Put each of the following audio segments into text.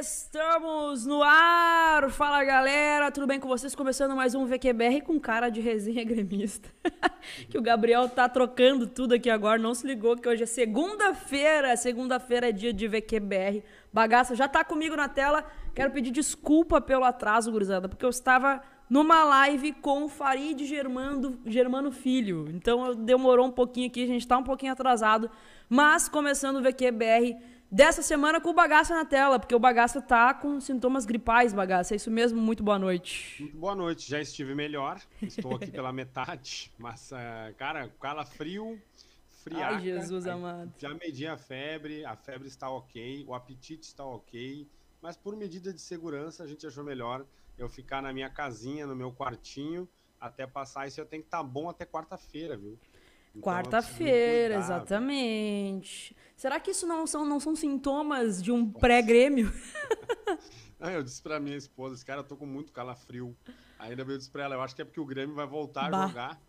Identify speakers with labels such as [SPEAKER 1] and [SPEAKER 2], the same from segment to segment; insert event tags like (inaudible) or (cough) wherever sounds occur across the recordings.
[SPEAKER 1] Estamos no ar! Fala galera, tudo bem com vocês? Começando mais um VQBR com cara de resenha gremista. (laughs) que o Gabriel tá trocando tudo aqui agora, não se ligou que hoje é segunda-feira. Segunda-feira é dia de VQBR. Bagaça já tá comigo na tela. Quero pedir desculpa pelo atraso, gurizada, porque eu estava numa live com o Farid Germano, Germano Filho. Então demorou um pouquinho aqui, a gente tá um pouquinho atrasado. Mas começando o VQBR dessa semana com o Bagaça na tela, porque o Bagaça tá com sintomas gripais, Bagaça. É isso mesmo? Muito boa noite.
[SPEAKER 2] Muito boa noite, já estive melhor. Estou aqui pela metade, mas, uh, cara, calafrio, friaca.
[SPEAKER 1] Ai, Jesus amado.
[SPEAKER 2] Já medi a febre, a febre está ok, o apetite está ok, mas por medida de segurança a gente achou melhor eu ficar na minha casinha, no meu quartinho, até passar isso eu tenho que estar tá bom até quarta-feira, viu?
[SPEAKER 1] Então, Quarta-feira, exatamente. Será que isso não são, não são sintomas de um pré-grêmio? (laughs)
[SPEAKER 2] eu disse pra minha esposa, esse cara, eu tô com muito calafrio. Ainda eu disse pra ela, eu acho que é porque o Grêmio vai voltar bah. a jogar.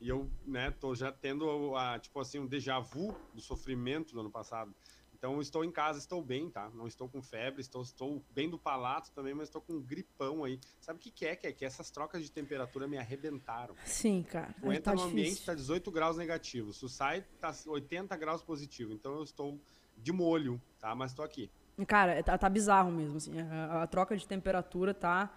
[SPEAKER 2] E eu, né, tô já tendo, a, tipo assim, um déjà vu do sofrimento do ano passado. Então estou em casa, estou bem, tá? Não estou com febre, estou, estou bem do palato também, mas estou com um gripão aí. Sabe o que, que é? Que é que essas trocas de temperatura me arrebentaram.
[SPEAKER 1] Sim, cara.
[SPEAKER 2] Tu entra tá no difícil. ambiente, tá 18 graus negativo. Se sai, tá 80 graus positivo. Então eu estou de molho, tá? Mas estou aqui.
[SPEAKER 1] Cara, tá, tá bizarro mesmo, assim. A, a, troca de temperatura tá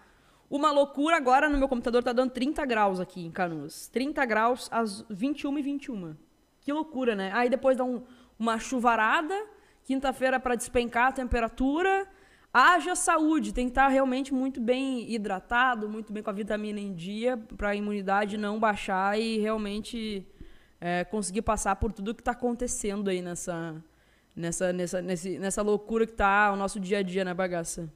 [SPEAKER 1] uma loucura. Agora no meu computador tá dando 30 graus aqui em Canoas. 30 graus às 21 e 21. Que loucura, né? Aí depois dá um, uma chuvarada Quinta-feira para despencar a temperatura. Haja saúde, tem que estar realmente muito bem hidratado, muito bem com a vitamina em dia, para a imunidade não baixar e realmente é, conseguir passar por tudo que está acontecendo aí nessa, nessa, nessa, nesse, nessa loucura que está o nosso dia a dia na bagaça.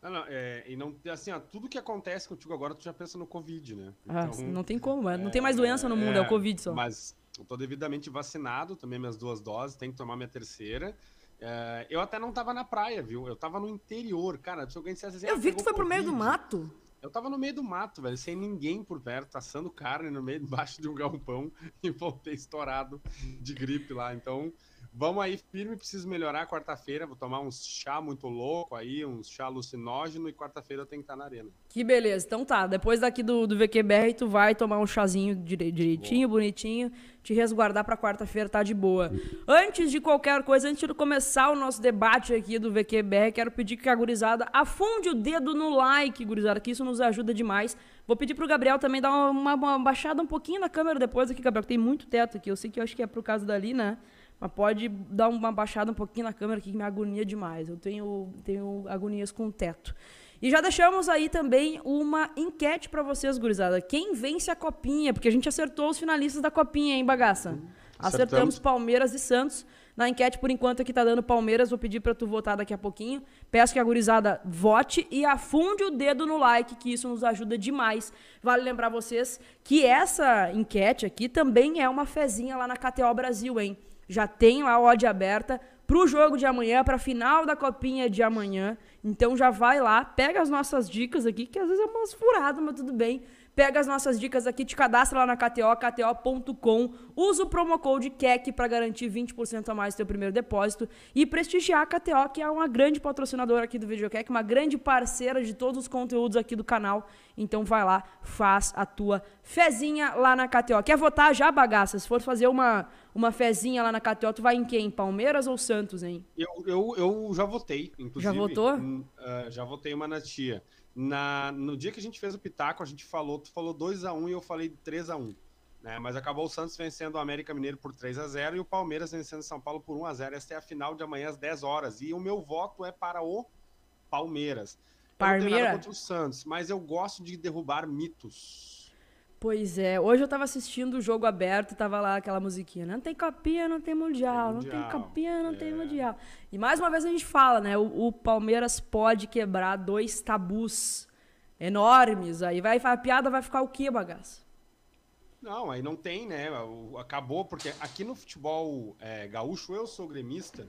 [SPEAKER 2] Não, não, é, e não, assim, ó, tudo que acontece contigo agora, tu já pensa no Covid, né?
[SPEAKER 1] Ah, então, ah, não tem como, é, não tem mais doença no mundo, é, é o Covid só.
[SPEAKER 2] Mas tô devidamente vacinado, também minhas duas doses, tenho que tomar minha terceira. É, eu até não tava na praia, viu? Eu tava no interior, cara. Se alguém dissesse assim,
[SPEAKER 1] Eu ah, vi que tu foi pro meio do mato.
[SPEAKER 2] Eu tava no meio do mato, velho, sem ninguém por perto, assando carne no meio, (laughs) embaixo de um galpão e voltei estourado de gripe lá. Então, Vamos aí, firme, preciso melhorar quarta-feira. Vou tomar uns chá muito louco aí, uns chá alucinógeno e quarta-feira eu tenho que estar na arena.
[SPEAKER 1] Que beleza. Então tá, depois daqui do, do VQBR, tu vai tomar um chazinho direitinho, boa. bonitinho, te resguardar pra quarta-feira, tá de boa. Antes de qualquer coisa, antes de começar o nosso debate aqui do VQBR, quero pedir que a gurizada afunde o dedo no like, gurizada, que isso nos ajuda demais. Vou pedir pro Gabriel também dar uma, uma baixada um pouquinho na câmera depois aqui, Gabriel, que tem muito teto aqui. Eu sei que eu acho que é por causa dali, né? Mas pode dar uma baixada um pouquinho na câmera que me agonia demais. Eu tenho, tenho agonias com o teto. E já deixamos aí também uma enquete para vocês, gurizada. Quem vence a copinha? Porque a gente acertou os finalistas da copinha, hein, bagaça? Acertamos, Acertamos Palmeiras e Santos. Na enquete, por enquanto, aqui tá dando Palmeiras. Vou pedir para tu votar daqui a pouquinho. Peço que a gurizada vote e afunde o dedo no like, que isso nos ajuda demais. Vale lembrar vocês que essa enquete aqui também é uma fezinha lá na KTO Brasil, hein? Já tem lá a odd aberta para o jogo de amanhã, para a final da copinha de amanhã. Então já vai lá, pega as nossas dicas aqui, que às vezes é umas furadas, mas tudo bem. Pega as nossas dicas aqui, te cadastra lá na KTO, kto.com. Usa o promo code KEC para garantir 20% a mais do seu primeiro depósito e prestigiar a KTO, que é uma grande patrocinadora aqui do VideoKEC, uma grande parceira de todos os conteúdos aqui do canal. Então vai lá, faz a tua fezinha lá na KTO. Quer votar já, bagaça? Se for fazer uma, uma fezinha lá na KTO, tu vai em quem? Palmeiras ou Santos, hein?
[SPEAKER 2] Eu, eu, eu já votei, inclusive.
[SPEAKER 1] Já votou?
[SPEAKER 2] Uh, já votei uma na tia. Na, no dia que a gente fez o Pitaco, a gente falou, tu falou 2x1 um, e eu falei 3x1. Né? Mas acabou o Santos vencendo o América Mineiro por 3 a 0 e o Palmeiras vencendo o São Paulo por 1 a 0 Esta é a final de amanhã às 10 horas. E o meu voto é para o Palmeiras.
[SPEAKER 1] Palmeiras. Eu não tenho nada
[SPEAKER 2] contra o Santos, mas eu gosto de derrubar mitos.
[SPEAKER 1] Pois é, hoje eu tava assistindo o jogo aberto e tava lá aquela musiquinha. Não tem copinha, não tem mundial. mundial. Não tem copinha, não é. tem mundial. E mais uma vez a gente fala, né? O, o, Palmeiras pode quebrar dois tabus enormes. Aí vai, a piada vai ficar o quê, bagaço?
[SPEAKER 2] Não, aí não tem, né? Acabou, porque aqui no futebol é, gaúcho eu sou gremista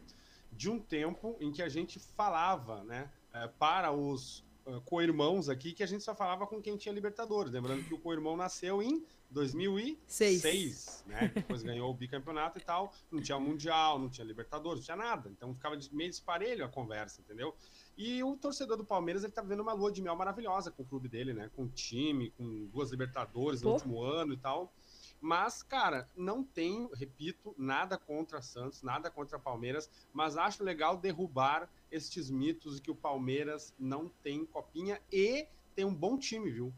[SPEAKER 2] de um tempo em que a gente falava, né? É, para os co-irmãos aqui que a gente só falava com quem tinha Libertadores. Lembrando que o co-irmão nasceu em 2006, Seis. né? Depois ganhou o bicampeonato e tal. Não tinha Mundial, não tinha Libertadores, não tinha nada. Então ficava meio disparelho a conversa, entendeu? E o torcedor do Palmeiras, ele tá vivendo uma lua de mel maravilhosa com o clube dele, né? Com o time, com duas Libertadores Pô. no último ano e tal. Mas, cara, não tenho, repito, nada contra Santos, nada contra Palmeiras, mas acho legal derrubar estes mitos de que o Palmeiras não tem copinha e tem um bom time, viu?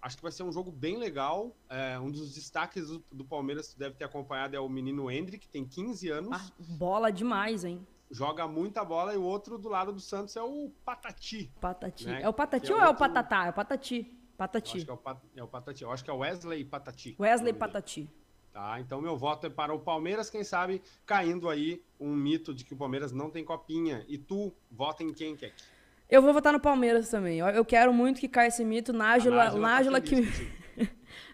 [SPEAKER 2] Acho que vai ser um jogo bem legal. É, um dos destaques do, do, Palmeiras que deve ter acompanhado é o menino Hendrick, que tem 15 anos. Ah,
[SPEAKER 1] bola demais, hein?
[SPEAKER 2] Joga muita bola e o outro do lado do Santos é o Patati.
[SPEAKER 1] Patati. Né? É o Patati é ou é o Patatá? É o Patati. Patati.
[SPEAKER 2] acho que é o, Pat... é o Patati. Eu acho que é o Wesley Patati.
[SPEAKER 1] Wesley Patati.
[SPEAKER 2] Tá, então meu voto é para o Palmeiras, quem sabe caindo aí um mito de que o Palmeiras não tem copinha. E tu vota em quem, Keck?
[SPEAKER 1] Eu vou votar no Palmeiras também. Eu quero muito que caia esse mito. Nájila, Nájila, Nájila tá que me...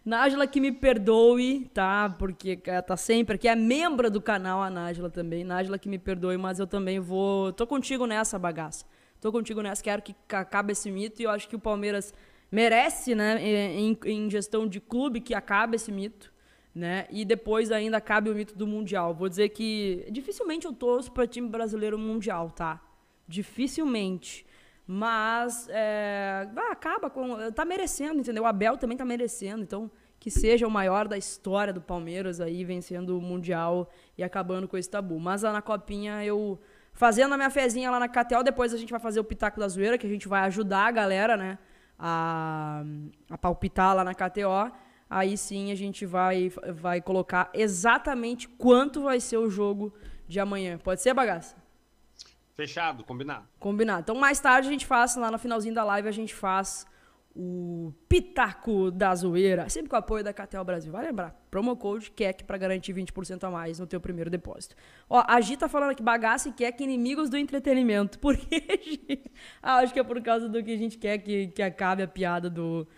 [SPEAKER 1] Nájila (laughs) que me perdoe, tá? Porque tá sempre aqui. É membro do canal a Nájila também. Nájila que me perdoe, mas eu também vou... Tô contigo nessa bagaça. Tô contigo nessa. Quero que acabe esse mito e eu acho que o Palmeiras merece, né, em, em gestão de clube, que acabe esse mito. Né? E depois ainda cabe o mito do Mundial. Vou dizer que dificilmente eu torço para time brasileiro mundial, tá? Dificilmente. Mas é, acaba com. Tá merecendo, entendeu? O Abel também tá merecendo. Então, que seja o maior da história do Palmeiras aí, vencendo o Mundial e acabando com esse tabu. Mas lá na Copinha eu. Fazendo a minha fezinha lá na Catel, depois a gente vai fazer o Pitaco da Zoeira, que a gente vai ajudar a galera, né? a, a palpitar lá na KTO, aí sim a gente vai, vai colocar exatamente quanto vai ser o jogo de amanhã. Pode ser, bagaça?
[SPEAKER 2] Fechado, combinado.
[SPEAKER 1] Combinado. Então mais tarde a gente faz, lá no finalzinho da live, a gente faz o Pitaco da Zoeira, sempre com o apoio da Catel Brasil. Vai lembrar, promo code KEC para garantir 20% a mais no teu primeiro depósito. Ó, a Gi tá falando aqui, bagaça e KEC inimigos do entretenimento. (laughs) Por quê, Gi? Ah, acho que é por causa do que a gente quer que, que acabe a piada do,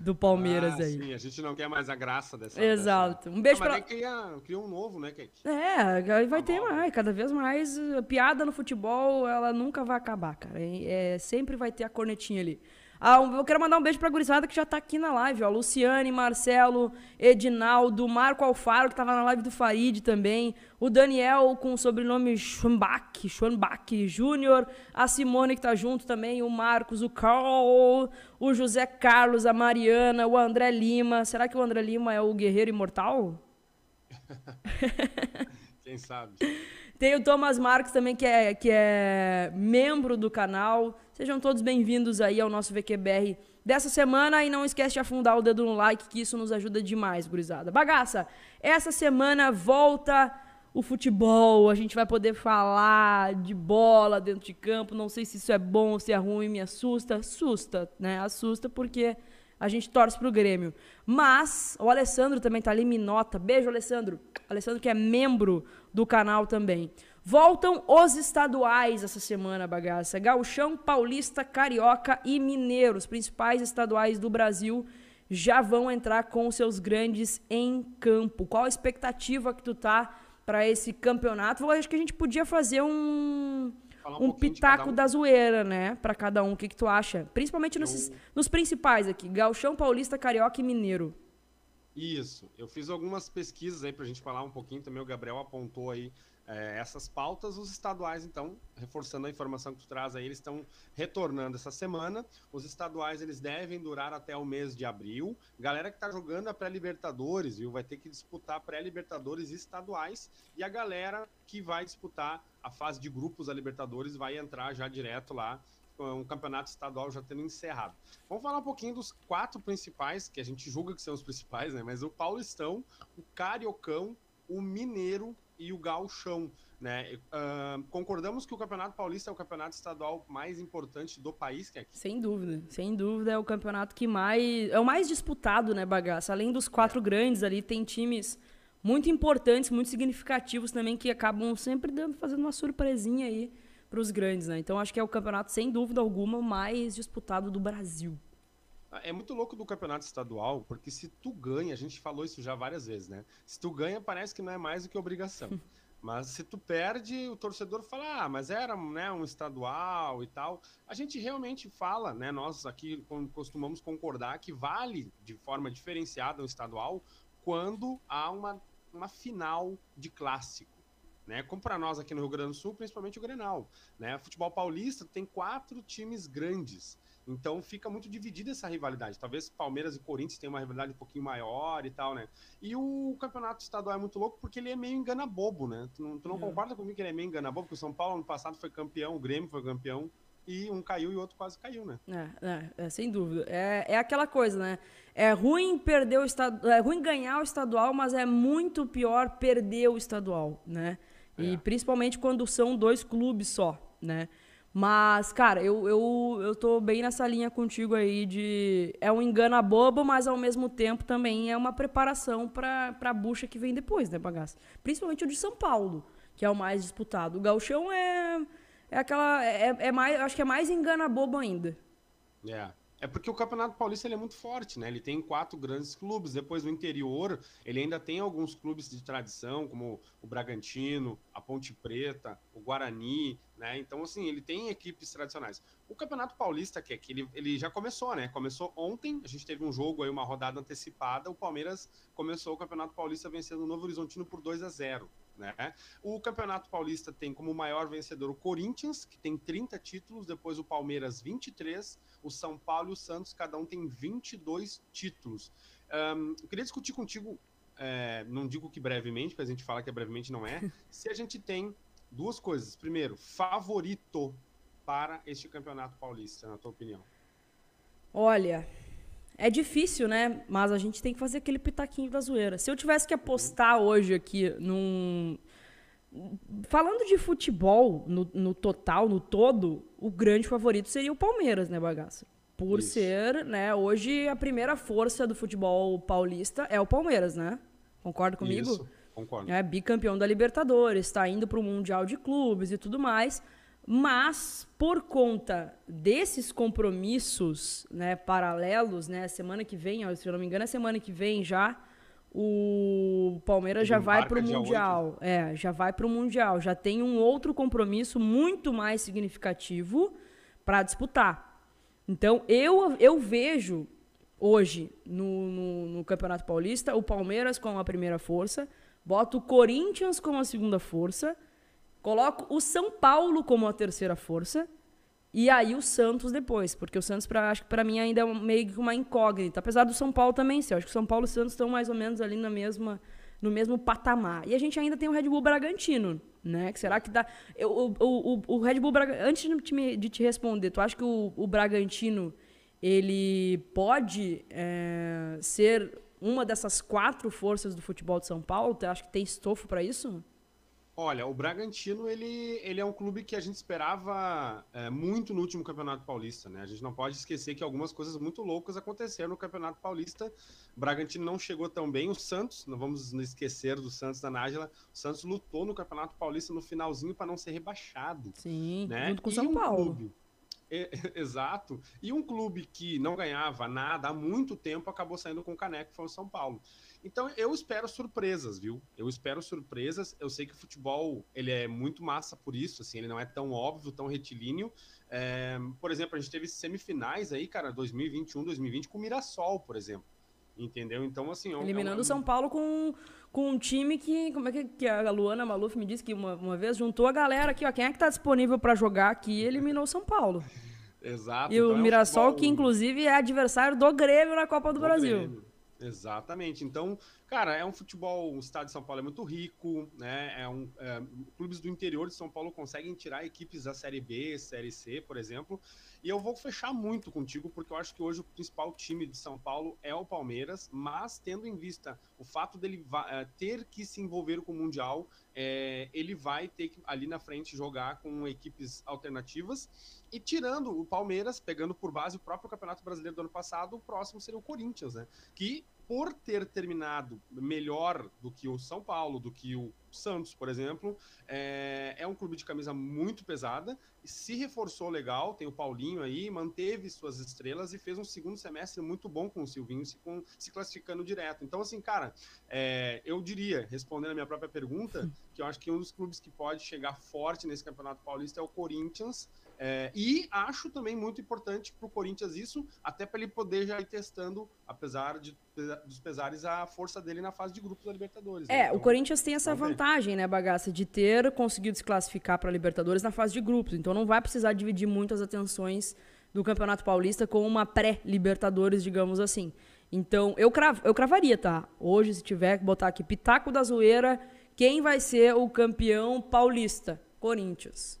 [SPEAKER 1] do Palmeiras ah, aí.
[SPEAKER 2] Sim, a gente não quer mais a graça dessa.
[SPEAKER 1] Exato. Um beijo
[SPEAKER 2] ah, pra. Cria, cria um novo, né, Kate?
[SPEAKER 1] É, vai ter mais, cada vez mais. Piada no futebol, ela nunca vai acabar, cara. É, sempre vai ter a cornetinha ali. Ah, eu quero mandar um beijo pra gurizada que já tá aqui na live, ó. Luciane, Marcelo, Edinaldo, Marco Alfaro, que tava na live do Farid também. O Daniel com o sobrenome Schwanbach, Schwanbach Júnior. A Simone que tá junto também. O Marcos, o Carl, o José Carlos, a Mariana, o André Lima. Será que o André Lima é o guerreiro imortal? (laughs)
[SPEAKER 2] Quem sabe?
[SPEAKER 1] Tem o Thomas Marques também, que é, que é membro do canal. Sejam todos bem-vindos aí ao nosso VQBR dessa semana. E não esquece de afundar o dedo no like, que isso nos ajuda demais, gurizada. Bagaça, essa semana volta o futebol. A gente vai poder falar de bola dentro de campo. Não sei se isso é bom ou se é ruim, me assusta. Assusta, né? Assusta porque a gente torce pro Grêmio. Mas o Alessandro também tá ali, me nota. Beijo, Alessandro. Alessandro que é membro do canal também. Voltam os estaduais essa semana, bagaça. Gauchão, Paulista, Carioca e Mineiro, os principais estaduais do Brasil, já vão entrar com seus grandes em campo. Qual a expectativa que tu tá para esse campeonato? Eu acho que a gente podia fazer um um, um pitaco um. da zoeira, né? Para cada um. O que, que tu acha? Principalmente eu... nos, nos principais aqui: Gauchão, Paulista, Carioca e Mineiro.
[SPEAKER 2] Isso. Eu fiz algumas pesquisas aí pra gente falar um pouquinho também. O Gabriel apontou aí é, essas pautas. Os estaduais, então, reforçando a informação que tu traz aí, eles estão retornando essa semana. Os estaduais, eles devem durar até o mês de abril. Galera que tá jogando a pré-libertadores, viu? Vai ter que disputar pré-libertadores estaduais. E a galera que vai disputar a fase de grupos da Libertadores vai entrar já direto lá um campeonato estadual já tendo encerrado. Vamos falar um pouquinho dos quatro principais, que a gente julga que são os principais, né? Mas o Paulistão, o Cariocão, o Mineiro e o Gauchão. Né? Uh, concordamos que o Campeonato Paulista é o campeonato estadual mais importante do país, que é aqui.
[SPEAKER 1] Sem dúvida, sem dúvida é o campeonato que mais é o mais disputado, né, bagaça. Além dos quatro é. grandes ali, tem times muito importantes, muito significativos também que acabam sempre dando, fazendo uma surpresinha aí para os grandes, né? Então acho que é o campeonato sem dúvida alguma mais disputado do Brasil.
[SPEAKER 2] É muito louco do campeonato estadual, porque se tu ganha, a gente falou isso já várias vezes, né? Se tu ganha, parece que não é mais do que obrigação. (laughs) Mas se tu perde, o torcedor fala, ah, mas era né, um estadual e tal. A gente realmente fala, né? Nós aqui costumamos concordar que vale de forma diferenciada um estadual quando há uma, uma final de clássico. Né? Como para nós aqui no Rio Grande do Sul, principalmente o Grenal. Né? Futebol paulista tem quatro times grandes. Então fica muito dividida essa rivalidade. Talvez Palmeiras e Corinthians tenham uma rivalidade um pouquinho maior e tal, né? E o campeonato estadual é muito louco porque ele é meio engana-bobo, né? Tu não, tu não é. concorda comigo que ele é meio engana-bobo? Porque o São Paulo ano passado foi campeão, o Grêmio foi campeão e um caiu e o outro quase caiu, né?
[SPEAKER 1] É, é, é sem dúvida. É, é aquela coisa, né? É ruim perder o estadual, é ruim ganhar o estadual, mas é muito pior perder o estadual, né? E é. principalmente quando são dois clubes só, né? Mas, cara, eu, eu, eu tô bem nessa linha contigo aí de. É um engana bobo, mas ao mesmo tempo também é uma preparação pra, pra bucha que vem depois, né, bagaço? Principalmente o de São Paulo, que é o mais disputado. O Galchão é. É aquela. É, é mais, acho que é mais engana bobo ainda.
[SPEAKER 2] É. É porque o Campeonato Paulista ele é muito forte, né? Ele tem quatro grandes clubes. Depois no interior, ele ainda tem alguns clubes de tradição, como o Bragantino, a Ponte Preta, o Guarani, né? Então, assim, ele tem equipes tradicionais. O Campeonato Paulista, que é que ele, ele já começou, né? Começou ontem, a gente teve um jogo aí, uma rodada antecipada. O Palmeiras começou o Campeonato Paulista vencendo o Novo Horizontino por 2 a 0 né? O Campeonato Paulista tem como maior vencedor o Corinthians, que tem 30 títulos, depois o Palmeiras 23, o São Paulo e o Santos, cada um tem 22 títulos. Um, eu queria discutir contigo, é, não digo que brevemente, porque a gente fala que é brevemente não é, (laughs) se a gente tem duas coisas. Primeiro, favorito para este Campeonato Paulista, na tua opinião?
[SPEAKER 1] Olha, é difícil, né? Mas a gente tem que fazer aquele pitaquinho da zoeira. Se eu tivesse que apostar hoje aqui num. Falando de futebol, no, no total, no todo, o grande favorito seria o Palmeiras, né, bagaço? Por Isso. ser, né, hoje a primeira força do futebol paulista é o Palmeiras, né? Concorda comigo?
[SPEAKER 2] Isso, concordo.
[SPEAKER 1] É bicampeão da Libertadores, está indo para o Mundial de Clubes e tudo mais. Mas, por conta desses compromissos né, paralelos, né, semana que vem, se eu não me engano, é semana que vem já, o Palmeiras já vai para o Mundial. É, já vai para o Mundial. Já tem um outro compromisso muito mais significativo para disputar. Então, eu, eu vejo hoje no, no, no, Campeonato Paulista o Palmeiras como a primeira força, boto o Corinthians como a segunda força Coloco o São Paulo como a terceira força e aí o Santos depois, porque o Santos pra, acho que para mim ainda é meio que uma incógnita, apesar do São Paulo também ser. Acho que o São Paulo e o Santos estão mais ou menos ali na mesma no mesmo patamar. E a gente ainda tem o Red Bull Bragantino, né? Que será que dá eu, o, o, o Red Bull antes de te, de te responder, tu acha que o, o Bragantino ele pode é, ser uma dessas quatro forças do futebol de São Paulo? Tu acha que tem estofo para isso?
[SPEAKER 2] Olha, o Bragantino ele, ele é um clube que a gente esperava é, muito no último Campeonato Paulista, né? A gente não pode esquecer que algumas coisas muito loucas aconteceram no Campeonato Paulista. O Bragantino não chegou tão bem. O Santos, não vamos esquecer do Santos da Nájila, o Santos lutou no Campeonato Paulista no finalzinho para não ser rebaixado.
[SPEAKER 1] Sim, né? junto com o São um Paulo. Clube,
[SPEAKER 2] é, (laughs) exato. E um clube que não ganhava nada há muito tempo acabou saindo com o caneco, que foi o São Paulo. Então eu espero surpresas, viu? Eu espero surpresas. Eu sei que o futebol ele é muito massa por isso, assim, ele não é tão óbvio, tão retilíneo. É, por exemplo, a gente teve semifinais aí, cara, 2021, 2020 com o Mirassol, por exemplo. Entendeu? Então, assim. É
[SPEAKER 1] Eliminando o é São Paulo com, com um time que. Como é que, que a Luana Maluf me disse que uma, uma vez juntou a galera aqui, ó. Quem é que tá disponível para jogar aqui e eliminou o São Paulo. (laughs)
[SPEAKER 2] Exato.
[SPEAKER 1] E então o é Mirassol, futebol... que inclusive é adversário do Grêmio na Copa do, do Brasil. Grêmio.
[SPEAKER 2] Exatamente. Então, cara, é um futebol. O estado de São Paulo é muito rico, né? É um, é, clubes do interior de São Paulo conseguem tirar equipes da Série B, Série C, por exemplo. E eu vou fechar muito contigo, porque eu acho que hoje o principal time de São Paulo é o Palmeiras, mas tendo em vista o fato dele é, ter que se envolver com o Mundial, é, ele vai ter que ali na frente jogar com equipes alternativas. E tirando o Palmeiras, pegando por base o próprio Campeonato Brasileiro do ano passado, o próximo seria o Corinthians, né? Que por ter terminado melhor do que o São Paulo, do que o Santos, por exemplo, é, é um clube de camisa muito pesada, se reforçou legal, tem o Paulinho aí, manteve suas estrelas e fez um segundo semestre muito bom com o Silvinho, se, com, se classificando direto. Então, assim, cara, é, eu diria, respondendo a minha própria pergunta, que eu acho que um dos clubes que pode chegar forte nesse Campeonato Paulista é o Corinthians, é, e acho também muito importante para o Corinthians isso, até para ele poder já ir testando, apesar de, dos pesares, a força dele na fase de grupos da Libertadores.
[SPEAKER 1] Né? É, então, o Corinthians tem essa vantagem, né, Bagaça, de ter conseguido se classificar para a Libertadores na fase de grupos. Então não vai precisar dividir muitas atenções do Campeonato Paulista com uma pré-Libertadores, digamos assim. Então, eu, crav eu cravaria, tá? Hoje, se tiver que botar aqui Pitaco da Zoeira, quem vai ser o campeão paulista? Corinthians.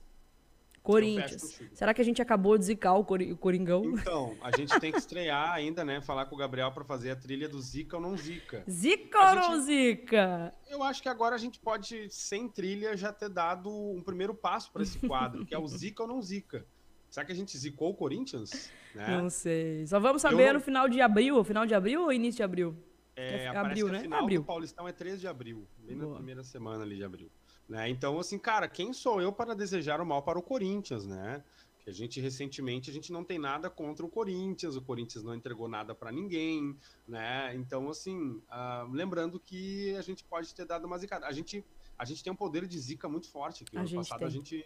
[SPEAKER 1] Corinthians. Será que a gente acabou de zicar o, Cor o Coringão?
[SPEAKER 2] Então, a gente tem que estrear ainda, né? Falar com o Gabriel para fazer a trilha do Zica ou não Zica.
[SPEAKER 1] Zica ou não Zica?
[SPEAKER 2] Eu acho que agora a gente pode, sem trilha, já ter dado um primeiro passo para esse quadro, que é o (laughs) Zica ou não Zica. Será que a gente zicou o Corinthians?
[SPEAKER 1] Né? Não sei. Só vamos saber não... no final de abril, final de abril ou início de abril?
[SPEAKER 2] É, é abril, né? final abril. do Paulistão é 13 de abril, bem Boa. na primeira semana ali de abril. Né? Então, assim, cara, quem sou eu para desejar o mal para o Corinthians, né? Que a gente recentemente a gente não tem nada contra o Corinthians, o Corinthians não entregou nada para ninguém, né? Então, assim, uh, lembrando que a gente pode ter dado uma zicada. A gente, a gente tem um poder de zica muito forte aqui. A ano passado tem. a gente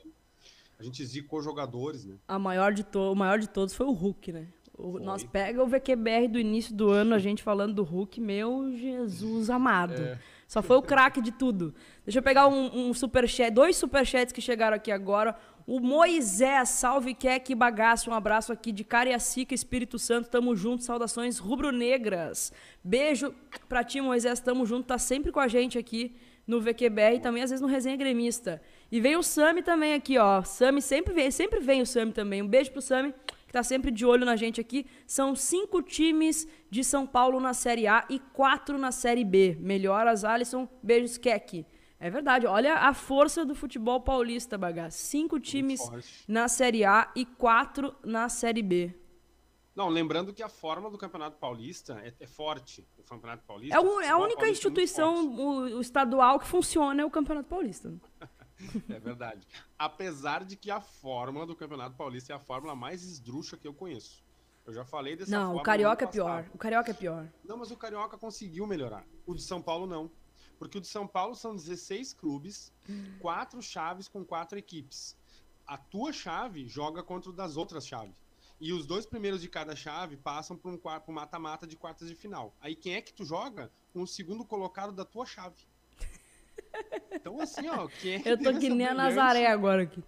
[SPEAKER 2] a gente zicou jogadores, né?
[SPEAKER 1] A maior de o maior de todos foi o Hulk, né? O, nós pega o VQBR do início do ano, a gente falando do Hulk, meu Jesus amado. É. Só foi o craque de tudo. Deixa eu pegar um, um superchat, dois superchats que chegaram aqui agora. O Moisés, salve que bagaço. Um abraço aqui de Cariacica, Espírito Santo. Tamo junto. Saudações rubro-negras. Beijo pra ti, Moisés. Tamo junto. Tá sempre com a gente aqui no VQBR e também às vezes no Resenha Gremista. E veio o Sami também aqui, ó. Sami sempre vem, sempre vem o Sami também. Um beijo pro Sami que está sempre de olho na gente aqui. São cinco times de São Paulo na Série A e quatro na Série B. Melhoras, Alisson. Beijos, Keck. É verdade, olha a força do futebol paulista, bagaço. Cinco times na Série A e quatro na Série B.
[SPEAKER 2] Não, lembrando que a forma do Campeonato Paulista é, é forte. O Campeonato Paulista.
[SPEAKER 1] É, o, é a única instituição é o, o, estadual que funciona é o Campeonato Paulista.
[SPEAKER 2] É verdade. Apesar de que a fórmula do Campeonato Paulista é a fórmula mais esdrúxula que eu conheço. Eu já falei dessa
[SPEAKER 1] Não, o Carioca é pior. O Carioca é pior.
[SPEAKER 2] Não, mas o Carioca conseguiu melhorar. O de São Paulo não. Porque o de São Paulo são 16 clubes, quatro chaves com quatro equipes. A tua chave joga contra o das outras chaves. E os dois primeiros de cada chave passam para um mata-mata de quartas de final. Aí quem é que tu joga? Com o segundo colocado da tua chave. Então, assim, ó, quem (laughs) é que
[SPEAKER 1] Eu tô que nem a Nazaré agora aqui.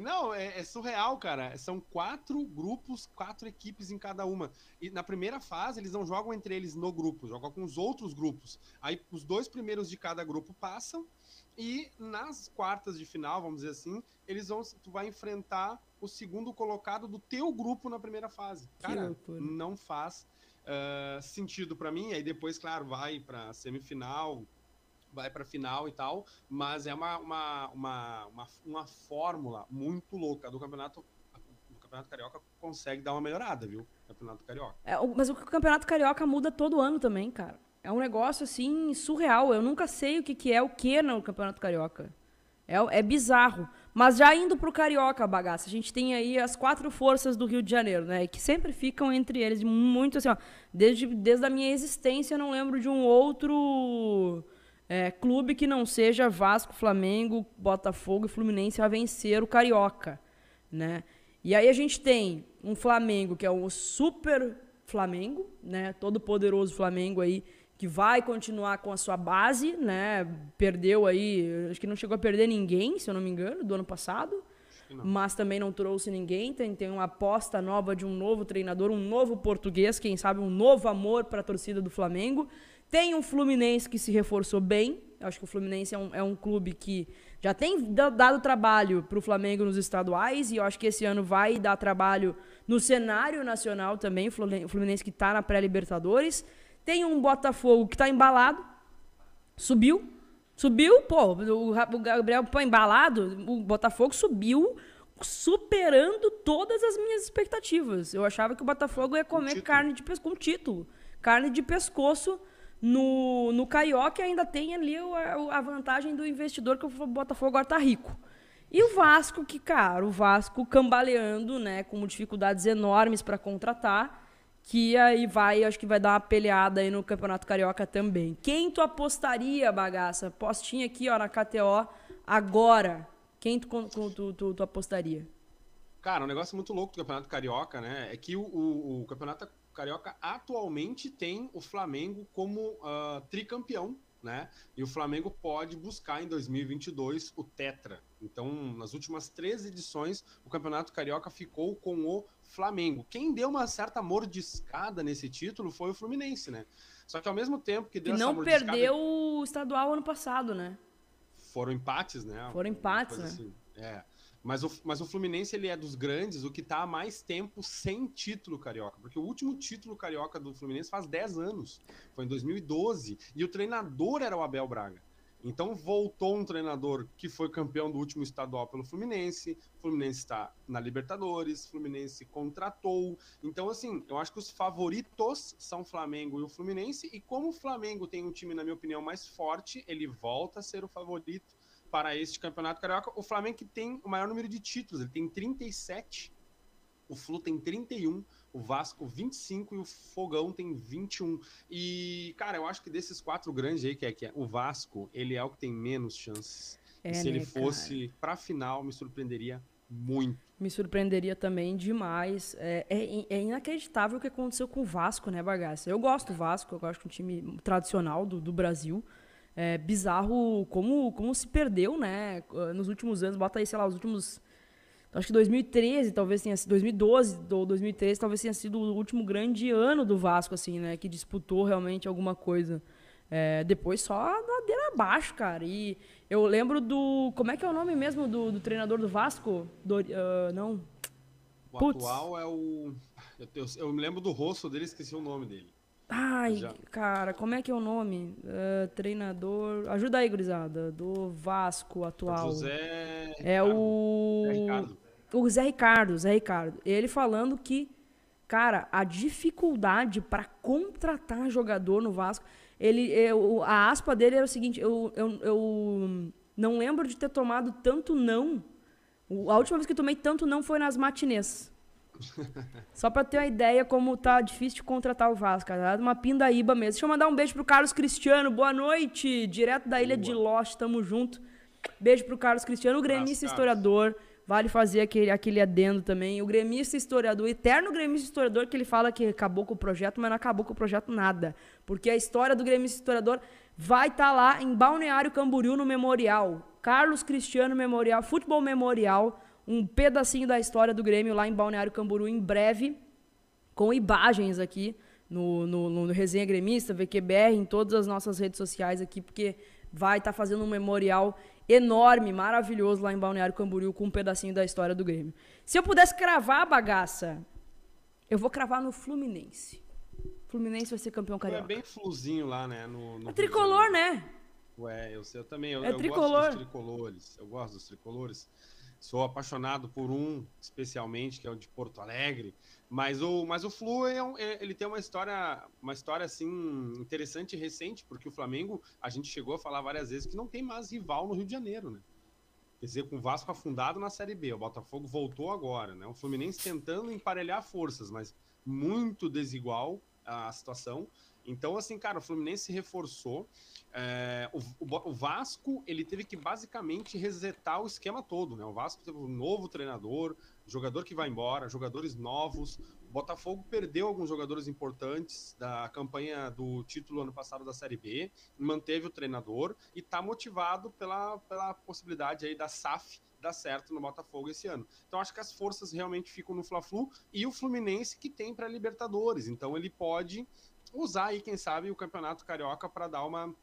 [SPEAKER 2] Não, é, é, surreal, cara. São quatro grupos, quatro equipes em cada uma. E na primeira fase, eles não jogam entre eles no grupo, jogam com os outros grupos. Aí os dois primeiros de cada grupo passam. E nas quartas de final, vamos dizer assim, eles vão. Tu vai enfrentar o segundo colocado do teu grupo na primeira fase. Cara, não faz uh, sentido para mim. Aí depois, claro, vai pra semifinal, vai para final e tal, mas é uma, uma, uma, uma, uma fórmula muito louca do campeonato. Campeonato carioca consegue dar uma melhorada, viu? Campeonato carioca.
[SPEAKER 1] É, mas o campeonato carioca muda todo ano também, cara. É um negócio assim surreal. Eu nunca sei o que, que é o que no campeonato carioca. É, é bizarro. Mas já indo pro Carioca, bagaça, a gente tem aí as quatro forças do Rio de Janeiro, né? Que sempre ficam entre eles muito assim, ó. Desde, desde a minha existência eu não lembro de um outro é, clube que não seja Vasco, Flamengo, Botafogo e Fluminense a vencer o Carioca, né? E aí a gente tem um Flamengo que é um super Flamengo, né? Todo poderoso Flamengo aí que vai continuar com a sua base, né? Perdeu aí, acho que não chegou a perder ninguém, se eu não me engano, do ano passado. Mas também não trouxe ninguém. Tem, tem uma aposta nova de um novo treinador, um novo português, quem sabe um novo amor para a torcida do Flamengo. Tem um Fluminense que se reforçou bem. Eu acho que o Fluminense é um, é um clube que já tem dado trabalho para o Flamengo nos estaduais e eu acho que esse ano vai dar trabalho no cenário nacional também. O Fluminense que está na pré-Libertadores. Tem um Botafogo que está embalado, subiu. Subiu, pô, o Gabriel pô, embalado, o Botafogo subiu superando todas as minhas expectativas. Eu achava que o Botafogo ia comer carne de pescoço, com título. Carne de pescoço No, no Carioca ainda tem ali a, a vantagem do investidor que o Botafogo agora tá rico. E o Vasco, que, cara, o Vasco cambaleando, né, com dificuldades enormes para contratar, que aí vai, acho que vai dar uma peleada aí no Campeonato Carioca também. Quem tu apostaria, bagaça? Postinha aqui, ó, na KTO, agora. Quem tu, tu, tu, tu apostaria?
[SPEAKER 2] Cara, um negócio muito louco do Campeonato Carioca, né, é que o, o, o Campeonato Carioca atualmente tem o Flamengo como uh, tricampeão né? E o Flamengo pode buscar em 2022 o Tetra. Então, nas últimas três edições, o Campeonato Carioca ficou com o Flamengo. Quem deu uma certa mordiscada nesse título foi o Fluminense, né? Só que ao mesmo tempo que deu
[SPEAKER 1] e não perdeu o estadual ano passado, né?
[SPEAKER 2] Foram empates, né?
[SPEAKER 1] Foram empates, né? Assim.
[SPEAKER 2] É. Mas o, mas o Fluminense ele é dos grandes, o que está há mais tempo sem título carioca. Porque o último título carioca do Fluminense faz 10 anos. Foi em 2012. E o treinador era o Abel Braga. Então voltou um treinador que foi campeão do último estadual pelo Fluminense. O Fluminense está na Libertadores, o Fluminense contratou. Então, assim, eu acho que os favoritos são o Flamengo e o Fluminense. E como o Flamengo tem um time, na minha opinião, mais forte, ele volta a ser o favorito para este campeonato carioca. O Flamengo que tem o maior número de títulos, ele tem 37. O Flu tem 31, o Vasco 25 e o Fogão tem 21. E, cara, eu acho que desses quatro grandes aí, que é, que é o Vasco, ele é o que tem menos chances. É, e se né, ele fosse para a final, me surpreenderia muito.
[SPEAKER 1] Me surpreenderia também demais. É, é, é, inacreditável o que aconteceu com o Vasco, né, Bagaça? Eu gosto do Vasco, eu gosto de um time tradicional do, do Brasil é bizarro como, como se perdeu, né? Nos últimos anos, bota aí, sei lá, os últimos. Acho que 2013 talvez tenha sido. 2012 ou 2013 talvez tenha sido o último grande ano do Vasco, assim, né? Que disputou realmente alguma coisa. É, depois só a ladeira abaixo, cara. E eu lembro do. Como é que é o nome mesmo do, do treinador do Vasco? Do, uh, não.
[SPEAKER 2] O Puts. atual é o. Eu, eu, eu, me lembro do rosto dele, esqueci o nome dele.
[SPEAKER 1] Ai, Já. cara, como é que é o nome? Uh, treinador. Ajuda aí, gurizada. Do Vasco atual.
[SPEAKER 2] José.
[SPEAKER 1] É o. Zé Ricardo. O Zé Ricardo, Zé Ricardo. Ele falando que, cara, a dificuldade para contratar jogador no Vasco. Ele, eu, a aspa dele era o seguinte: eu, eu, eu não lembro de ter tomado tanto não. A última vez que eu tomei tanto não foi nas matinês. (laughs) Só pra ter uma ideia como tá difícil de contratar o Vasco, cara. Uma pindaíba mesmo. Deixa eu mandar um beijo pro Carlos Cristiano. Boa noite. Direto da ilha Boa. de Lost, tamo junto. Beijo pro Carlos Cristiano, o gremista historiador. Vale fazer aquele, aquele adendo também. O gremista historiador, o eterno gremista historiador, que ele fala que acabou com o projeto, mas não acabou com o projeto nada. Porque a história do gremista historiador vai estar tá lá em Balneário Camboriú, no Memorial. Carlos Cristiano Memorial, Futebol Memorial um pedacinho da história do Grêmio lá em Balneário Camburu em breve, com imagens aqui no, no, no Resenha Gremista, VQBR, em todas as nossas redes sociais aqui, porque vai estar tá fazendo um memorial enorme, maravilhoso lá em Balneário Camboriú com um pedacinho da história do Grêmio. Se eu pudesse cravar a bagaça, eu vou cravar no Fluminense. Fluminense vai ser campeão carioca.
[SPEAKER 2] É bem fluzinho lá, né? No, no
[SPEAKER 1] é tricolor, né?
[SPEAKER 2] Ué, eu, eu também. Eu, é eu tricolor. gosto dos tricolores. Eu gosto dos tricolores. Sou apaixonado por um, especialmente, que é o de Porto Alegre. Mas o, mas o Flu é um, é, ele tem uma história, uma história assim interessante e recente, porque o Flamengo, a gente chegou a falar várias vezes que não tem mais rival no Rio de Janeiro, né? Quer dizer, com o Vasco afundado na Série B, o Botafogo voltou agora, né? O Fluminense tentando emparelhar forças, mas muito desigual a situação. Então, assim, cara, o Fluminense reforçou. É, o, o, Vasco ele teve que basicamente resetar o esquema todo, né? O Vasco teve um novo treinador, jogador que vai embora, jogadores novos. O Botafogo perdeu alguns jogadores importantes da campanha do título ano passado da Série B, manteve o treinador e está motivado pela, pela possibilidade aí da SAF dar certo no Botafogo esse ano. Então acho que as forças realmente ficam no Fla-Flu e o Fluminense que tem para Libertadores. Então ele pode usar aí, quem sabe, o Campeonato Carioca para dar uma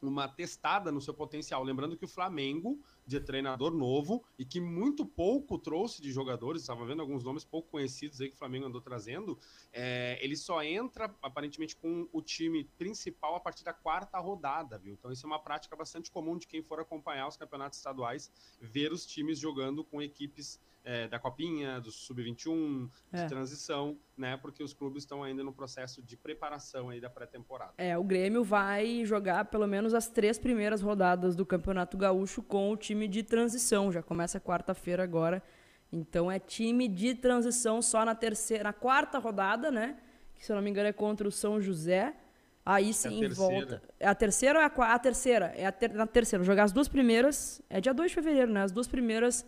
[SPEAKER 2] uma testada no seu potencial. Lembrando que o Flamengo, de treinador novo, e que muito pouco trouxe de jogadores, estava vendo alguns nomes pouco conhecidos aí que o Flamengo andou trazendo, é, ele só entra, aparentemente, com o time principal a partir da quarta rodada, viu? Então isso é uma prática bastante comum de quem for acompanhar os campeonatos estaduais, ver os times jogando com equipes é, da Copinha, do Sub-21, é. de transição, né? Porque os clubes estão ainda no processo de preparação aí da pré-temporada.
[SPEAKER 1] É, o Grêmio vai jogar pelo menos as três primeiras rodadas do Campeonato Gaúcho com o time de transição. Já começa quarta-feira agora. Então é time de transição só na terceira, na quarta rodada, né? Que se eu não me engano é contra o São José. Aí sim é volta. É a terceira ou é a, a terceira? É a ter, na terceira. Jogar as duas primeiras. É dia 2 de fevereiro, né? As duas primeiras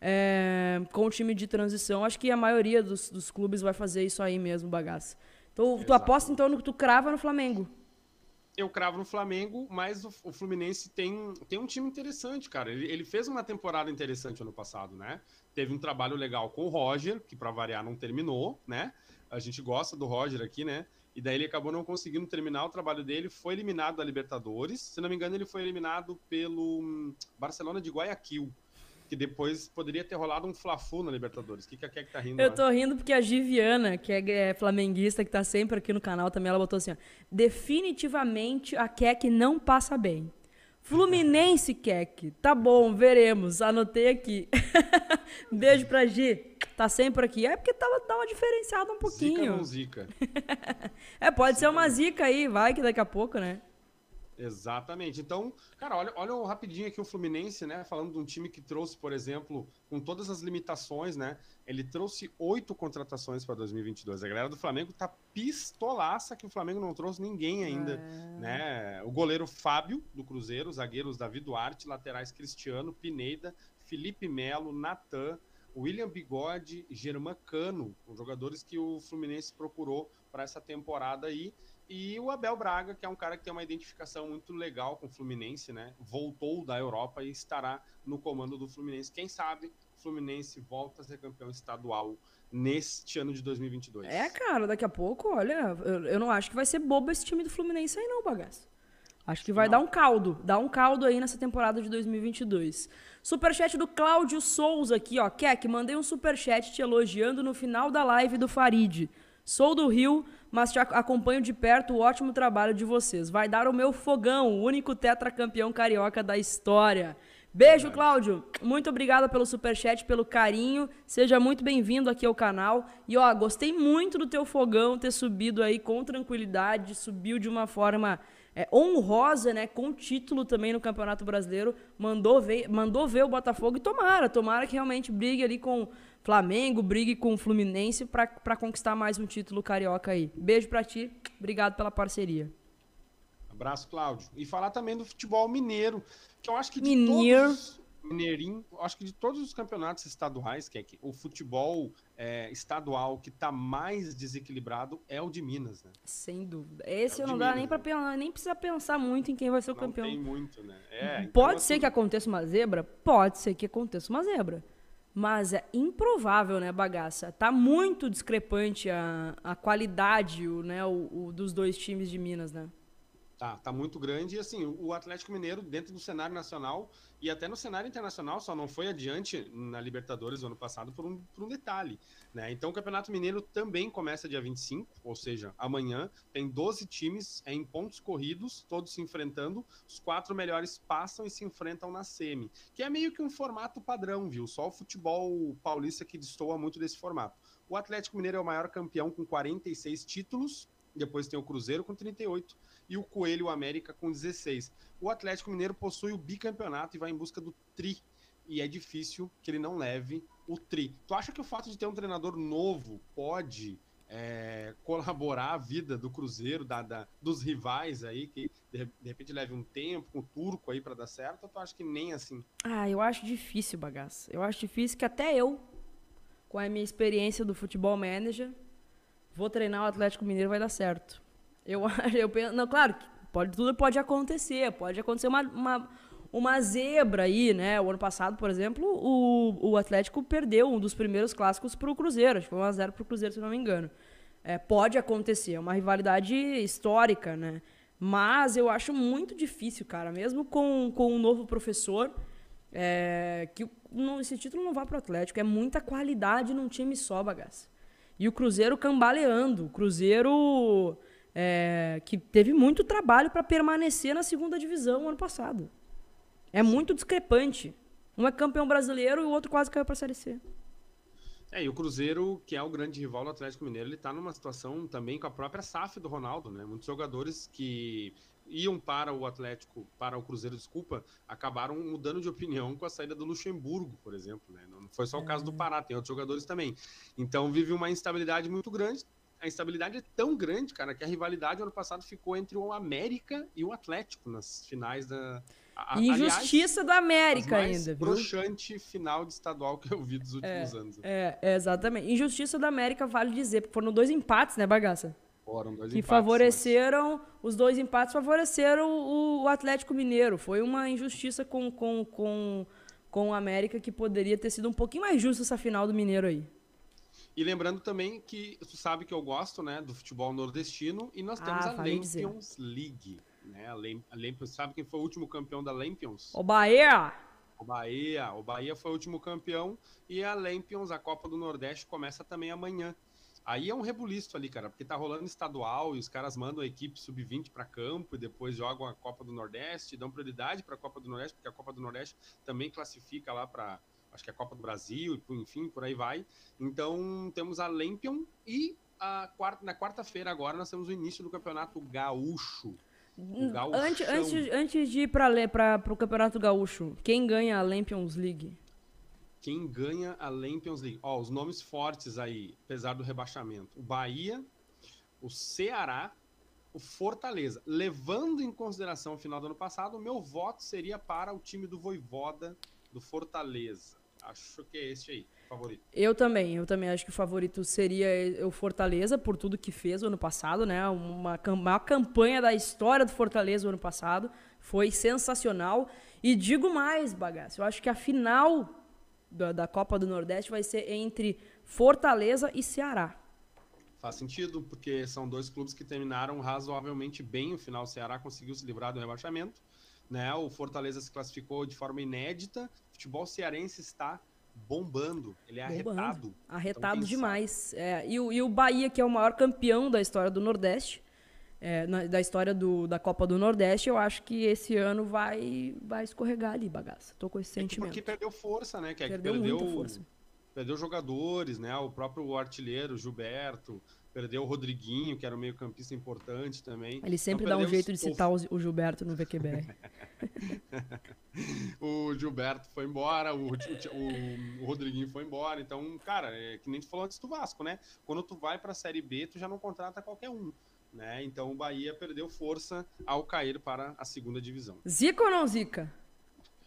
[SPEAKER 1] é, com o time de transição. Acho que a maioria dos, dos clubes vai fazer isso aí mesmo, bagaço. Então, tu aposta então no que tu crava no Flamengo.
[SPEAKER 2] Eu cravo no Flamengo, mas o, o, Fluminense tem, tem um time interessante, cara. Ele, ele fez uma temporada interessante ano passado, né? Teve um trabalho legal com o Roger, que para variar não terminou, né? A gente gosta do Roger aqui, né? E daí ele acabou não conseguindo terminar o trabalho dele, foi eliminado da Libertadores. Se não me engano, ele foi eliminado pelo hum, Barcelona de Guayaquil. Que depois poderia ter rolado um fla na Libertadores. O que, que a Keck tá rindo?
[SPEAKER 1] Eu lá? tô rindo porque a Giviana, que é, é flamenguista, que tá sempre aqui no canal também, ela botou assim: ó, definitivamente a Keck não passa bem. Fluminense, (laughs) Keck. Tá bom, veremos. Anotei aqui. (laughs) Beijo pra Gi tá sempre aqui. É porque tava, dá uma diferenciada um pouquinho.
[SPEAKER 2] Zica não zica. (laughs)
[SPEAKER 1] é, pode zica ser uma zica aí, vai que daqui a pouco, né?
[SPEAKER 2] Exatamente. Então, cara, olha, olha rapidinho aqui o Fluminense, né? Falando de um time que trouxe, por exemplo, com todas as limitações, né? Ele trouxe oito contratações para 2022. A galera do Flamengo tá pistolaça que o Flamengo não trouxe ninguém ainda, é... né? O goleiro Fábio do Cruzeiro, zagueiros Davi Duarte, laterais Cristiano, Pineda, Felipe Melo, Natan, William Bigode, Germán Cano, jogadores que o Fluminense procurou para essa temporada aí. E o Abel Braga, que é um cara que tem uma identificação muito legal com o Fluminense, né? Voltou da Europa e estará no comando do Fluminense. Quem sabe o Fluminense volta a ser campeão estadual neste ano de 2022.
[SPEAKER 1] É, cara, daqui a pouco, olha, eu, eu não acho que vai ser bobo esse time do Fluminense aí não, bagaço. Acho que vai não. dar um caldo, dar um caldo aí nessa temporada de 2022. Superchat do Cláudio Souza aqui, ó. Kek, mandei um superchat te elogiando no final da live do Farid. Sou do Rio, mas te acompanho de perto o ótimo trabalho de vocês. Vai dar o meu fogão, o único tetracampeão carioca da história. Beijo, Cláudio. Muito obrigada pelo superchat, pelo carinho. Seja muito bem-vindo aqui ao canal. E ó, gostei muito do teu fogão ter subido aí com tranquilidade, subiu de uma forma é, honrosa, né, com título também no Campeonato Brasileiro, mandou ver, mandou ver o Botafogo e tomara, tomara que realmente brigue ali com Flamengo, brigue com o Fluminense para conquistar mais um título carioca aí. Beijo para ti, obrigado pela parceria.
[SPEAKER 2] Abraço, Cláudio. E falar também do futebol mineiro, que eu acho que de
[SPEAKER 1] Mineiro.
[SPEAKER 2] todos Mineirinho, acho que de todos os campeonatos estaduais, que é que o futebol é, estadual que está mais desequilibrado é o de Minas, né?
[SPEAKER 1] Sem dúvida. Esse é não dá Minas, nem para né? nem precisa pensar muito em quem vai ser o
[SPEAKER 2] não
[SPEAKER 1] campeão.
[SPEAKER 2] Tem muito, né? É,
[SPEAKER 1] então, Pode assim... ser que aconteça uma zebra? Pode ser que aconteça uma zebra. Mas é improvável, né, bagaça? Tá muito discrepante a, a qualidade o, né, o, o dos dois times de Minas, né?
[SPEAKER 2] Tá, tá muito grande. E assim, o Atlético Mineiro, dentro do cenário nacional e até no cenário internacional, só não foi adiante na Libertadores no ano passado por um, por um detalhe. Né? Então o Campeonato Mineiro também começa dia 25, ou seja, amanhã. Tem 12 times é, em pontos corridos, todos se enfrentando. Os quatro melhores passam e se enfrentam na semi. Que é meio que um formato padrão, viu? Só o futebol paulista que destoa muito desse formato. O Atlético Mineiro é o maior campeão com 46 títulos. Depois tem o Cruzeiro com 38 e o Coelho América com 16. O Atlético Mineiro possui o bicampeonato e vai em busca do tri. E é difícil que ele não leve o tri. Tu acha que o fato de ter um treinador novo pode é, (laughs) colaborar a vida do Cruzeiro, da, da, dos rivais aí, que de, de, repente leve um tempo com o turco aí para dar certo, ou tu acha que nem assim?
[SPEAKER 1] Ah, eu acho difícil, bagaço. Eu acho difícil que até eu, com a minha experiência do futebol manager, vou treinar o Atlético Mineiro vai dar certo. Eu, (laughs) eu penso, não, claro, pode, tudo pode acontecer, pode acontecer uma, uma, uma zebra aí, né? O ano passado, por exemplo, o, o Atlético perdeu um dos primeiros clássicos para o Cruzeiro, acho que foi 1x0 para o Cruzeiro, se não me engano. É, pode acontecer, é uma rivalidade histórica, né? Mas eu acho muito difícil, cara, mesmo com, com um novo professor, é, que não, esse título não vá para o Atlético. É muita qualidade num time só, bagaça. E o Cruzeiro cambaleando. O Cruzeiro é, que teve muito trabalho para permanecer na segunda divisão ano passado. É muito discrepante. Um é campeão brasileiro e o outro quase caiu para a Série C.
[SPEAKER 2] É, e o Cruzeiro, que é o grande rival do Atlético Mineiro, ele tá numa situação também com a própria SAF do Ronaldo, né? Muitos jogadores que iam para o Atlético, para o Cruzeiro, desculpa, acabaram mudando de opinião com a saída do Luxemburgo, por exemplo, né? Não foi só o caso do é. Pará, tem outros jogadores também. Então vive uma instabilidade muito grande. A instabilidade é tão grande, cara, que a rivalidade ano passado ficou entre o América e o Atlético nas finais da,
[SPEAKER 1] a, Injustiça aliás, do América ainda,
[SPEAKER 2] viu? broxante final de estadual que eu vi dos últimos
[SPEAKER 1] é,
[SPEAKER 2] anos.
[SPEAKER 1] É, é, exatamente. Injustiça do América, vale dizer, porque foram dois empates, né, bagaça?
[SPEAKER 2] Foram dois
[SPEAKER 1] que
[SPEAKER 2] empates.
[SPEAKER 1] favoreceram, mas... os dois empates favoreceram o, o, Atlético Mineiro. Foi uma injustiça com, com, com, com o América que poderia ter sido um pouquinho mais justa essa final do Mineiro aí.
[SPEAKER 2] E lembrando também que tu sabe que eu gosto, né, do futebol nordestino e nós temos ah, a Champions League. Né? A, Lampions, sabe quem foi o último campeão da Lampions?
[SPEAKER 1] O Bahia!
[SPEAKER 2] O Bahia, o Bahia foi o último campeão e a Lampions, a Copa do Nordeste, começa também amanhã. Aí é um rebuliço ali, cara, porque tá rolando estadual e os caras mandam a equipe sub-20 para campo e depois jogam a Copa do Nordeste, dão prioridade para a Copa do Nordeste, porque a Copa do Nordeste também classifica lá para acho que é a Copa do Brasil, enfim, por aí vai. Então temos a Lampion e a quarta, na quarta-feira agora nós temos o início do Campeonato Gaúcho.
[SPEAKER 1] Antes, antes, antes de ir para o Campeonato Gaúcho, quem ganha a Lampions League?
[SPEAKER 2] Quem ganha a Lampions League? Ó, os nomes fortes aí, apesar do rebaixamento. O Bahia, o Ceará, o Fortaleza. Levando em consideração o final do ano passado, o meu voto seria para o time do Voivoda do Fortaleza. Acho que é esse aí favorito.
[SPEAKER 1] Eu também, eu também acho que o favorito seria o Fortaleza, por tudo que fez o ano passado, né? Uma, uma campanha da história do Fortaleza o ano passado. Foi sensacional. E digo mais, bagaço, eu acho que a final da, da Copa do Nordeste vai ser entre Fortaleza e Ceará.
[SPEAKER 2] Faz sentido, porque são dois clubes que terminaram razoavelmente bem o final. O Ceará conseguiu se livrar do rebaixamento. Né? O Fortaleza se classificou de forma inédita. O futebol cearense está bombando. Ele é bombando. arretado.
[SPEAKER 1] Arretado então, demais. É, e, o, e o Bahia, que é o maior campeão da história do Nordeste, é, na, da história do, da Copa do Nordeste, eu acho que esse ano vai, vai escorregar ali, bagaça. Tô com esse é sentimento.
[SPEAKER 2] Porque perdeu força, né? Que
[SPEAKER 1] é perdeu, perdeu muita força.
[SPEAKER 2] Perdeu jogadores, né? O próprio artilheiro, Gilberto, Perdeu o Rodriguinho, que era um meio campista importante também.
[SPEAKER 1] Ele sempre então, dá um jeito de citar o Gilberto no VQBR. (laughs)
[SPEAKER 2] o Gilberto foi embora, o, o, o, Rodriguinho foi embora. Então, cara, é que nem tu falou antes do Vasco, né? Quando tu vai pra Série B, tu já não contrata qualquer um. Né? Então o Bahia perdeu força ao cair para a segunda divisão.
[SPEAKER 1] Zica ou não zica?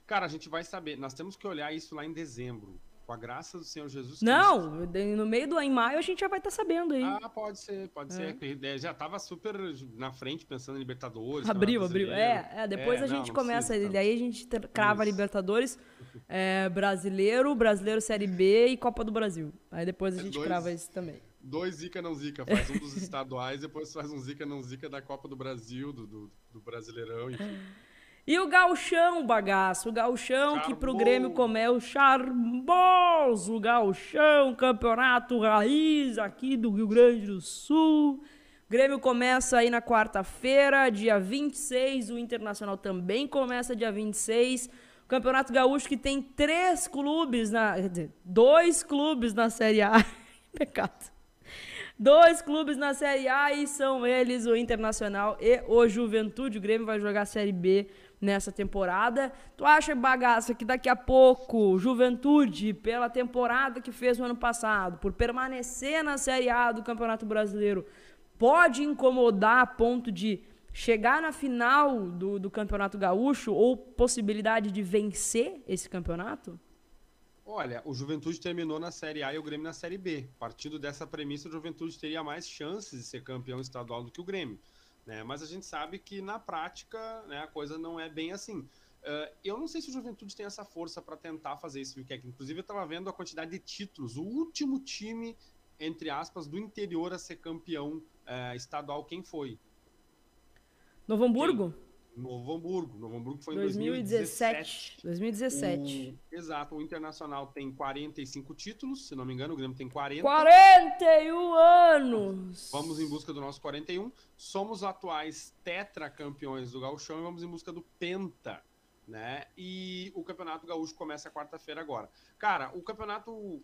[SPEAKER 2] Cara, a gente vai saber. Nós temos que olhar isso lá em dezembro. Com a graça do Senhor Jesus
[SPEAKER 1] Cristo. Não, no meio do em maio a gente já vai estar tá sabendo aí.
[SPEAKER 2] Ah, pode ser, pode é. ser. Já estava super na frente pensando em Libertadores.
[SPEAKER 1] Abriu, abriu. É, é, depois é, a gente não, começa, precisa, daí a gente crava Isso. Libertadores, é, brasileiro, brasileiro Série B e Copa do Brasil. Aí depois a é gente dois, crava isso também.
[SPEAKER 2] Dois Zica não Zica, faz um dos estaduais, depois faz um Zica não Zica da Copa do Brasil, do, do, do Brasileirão, enfim.
[SPEAKER 1] E o gauchão, bagaço, o gauchão que pro Grêmio come é o charmoso gauchão, campeonato raiz aqui do Rio Grande do Sul. O Grêmio começa aí na quarta-feira, dia 26, o Internacional também começa dia 26. O Campeonato Gaúcho que tem três clubes, na, dois clubes na Série A. (laughs) Pecado. Dois clubes na Série A e são eles o Internacional e o Juventude. O Grêmio vai jogar a Série B nessa temporada. Tu acha, bagaça, que daqui a pouco, Juventude, pela temporada que fez no ano passado, por permanecer na Série A do Campeonato Brasileiro, pode incomodar a ponto de chegar na final do, do Campeonato Gaúcho ou possibilidade de vencer esse campeonato?
[SPEAKER 2] Olha, o Juventude terminou na Série A e o Grêmio na Série B. Partindo dessa premissa, o Juventude teria mais chances de ser campeão estadual do que o Grêmio. Né? Mas a gente sabe que na prática né, a coisa não é bem assim. Uh, eu não sei se o Juventude tem essa força para tentar fazer isso, que inclusive eu estava vendo a quantidade de títulos. O último time, entre aspas, do interior a ser campeão uh, estadual, quem foi?
[SPEAKER 1] Novo Hamburgo? Quem?
[SPEAKER 2] Novo Hamburgo. Novo Hamburgo foi em
[SPEAKER 1] 2017. 2017. 2017.
[SPEAKER 2] O, exato. O Internacional tem 45 títulos, se não me engano. O Grêmio tem 40.
[SPEAKER 1] 41 anos!
[SPEAKER 2] Vamos em busca do nosso 41. Somos atuais tetracampeões do Gauchão e vamos em busca do Penta. né? E o Campeonato Gaúcho começa quarta-feira agora. Cara, o Campeonato, uh,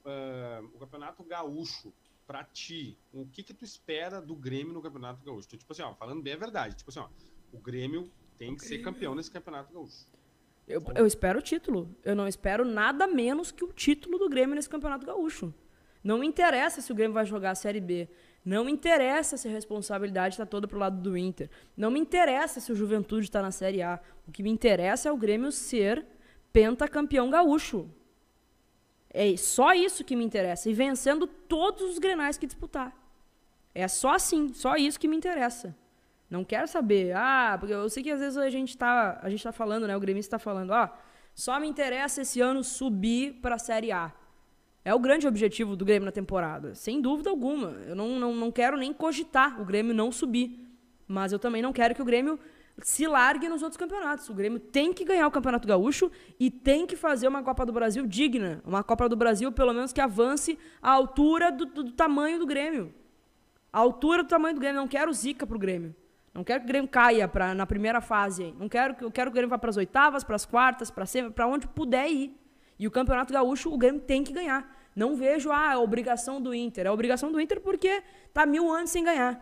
[SPEAKER 2] o Campeonato Gaúcho, pra ti, o que que tu espera do Grêmio no Campeonato Gaúcho? Tipo assim, ó, falando bem a verdade, tipo assim, ó, o Grêmio tem que ser campeão nesse Campeonato Gaúcho.
[SPEAKER 1] Eu, eu espero o título. Eu não espero nada menos que o título do Grêmio nesse Campeonato Gaúcho. Não me interessa se o Grêmio vai jogar a Série B. Não me interessa se a responsabilidade está toda pro lado do Inter. Não me interessa se o Juventude está na Série A. O que me interessa é o Grêmio ser pentacampeão gaúcho. É só isso que me interessa. E vencendo todos os grenais que disputar. É só assim, só isso que me interessa. Não quero saber, ah, porque eu sei que às vezes a gente está a gente tá falando, né, o Grêmio está falando, ó, ah, só me interessa esse ano subir para a Série A. É o grande objetivo do Grêmio na temporada, sem dúvida alguma. Eu não, não, não quero nem cogitar o Grêmio não subir. Mas eu também não quero que o Grêmio se largue nos outros campeonatos. O Grêmio tem que ganhar o Campeonato Gaúcho e tem que fazer uma Copa do Brasil digna. Uma Copa do Brasil, pelo menos, que avance à altura do, do, do tamanho do Grêmio. A altura do tamanho do Grêmio. Não quero zica pro Grêmio. Não quero que o Grêmio caia pra, na primeira fase. Não quero, eu quero que o Grêmio vá para as oitavas, para as quartas, para onde puder ir. E o Campeonato Gaúcho, o Grêmio tem que ganhar. Não vejo ah, a obrigação do Inter. É a obrigação do Inter porque tá mil anos sem ganhar.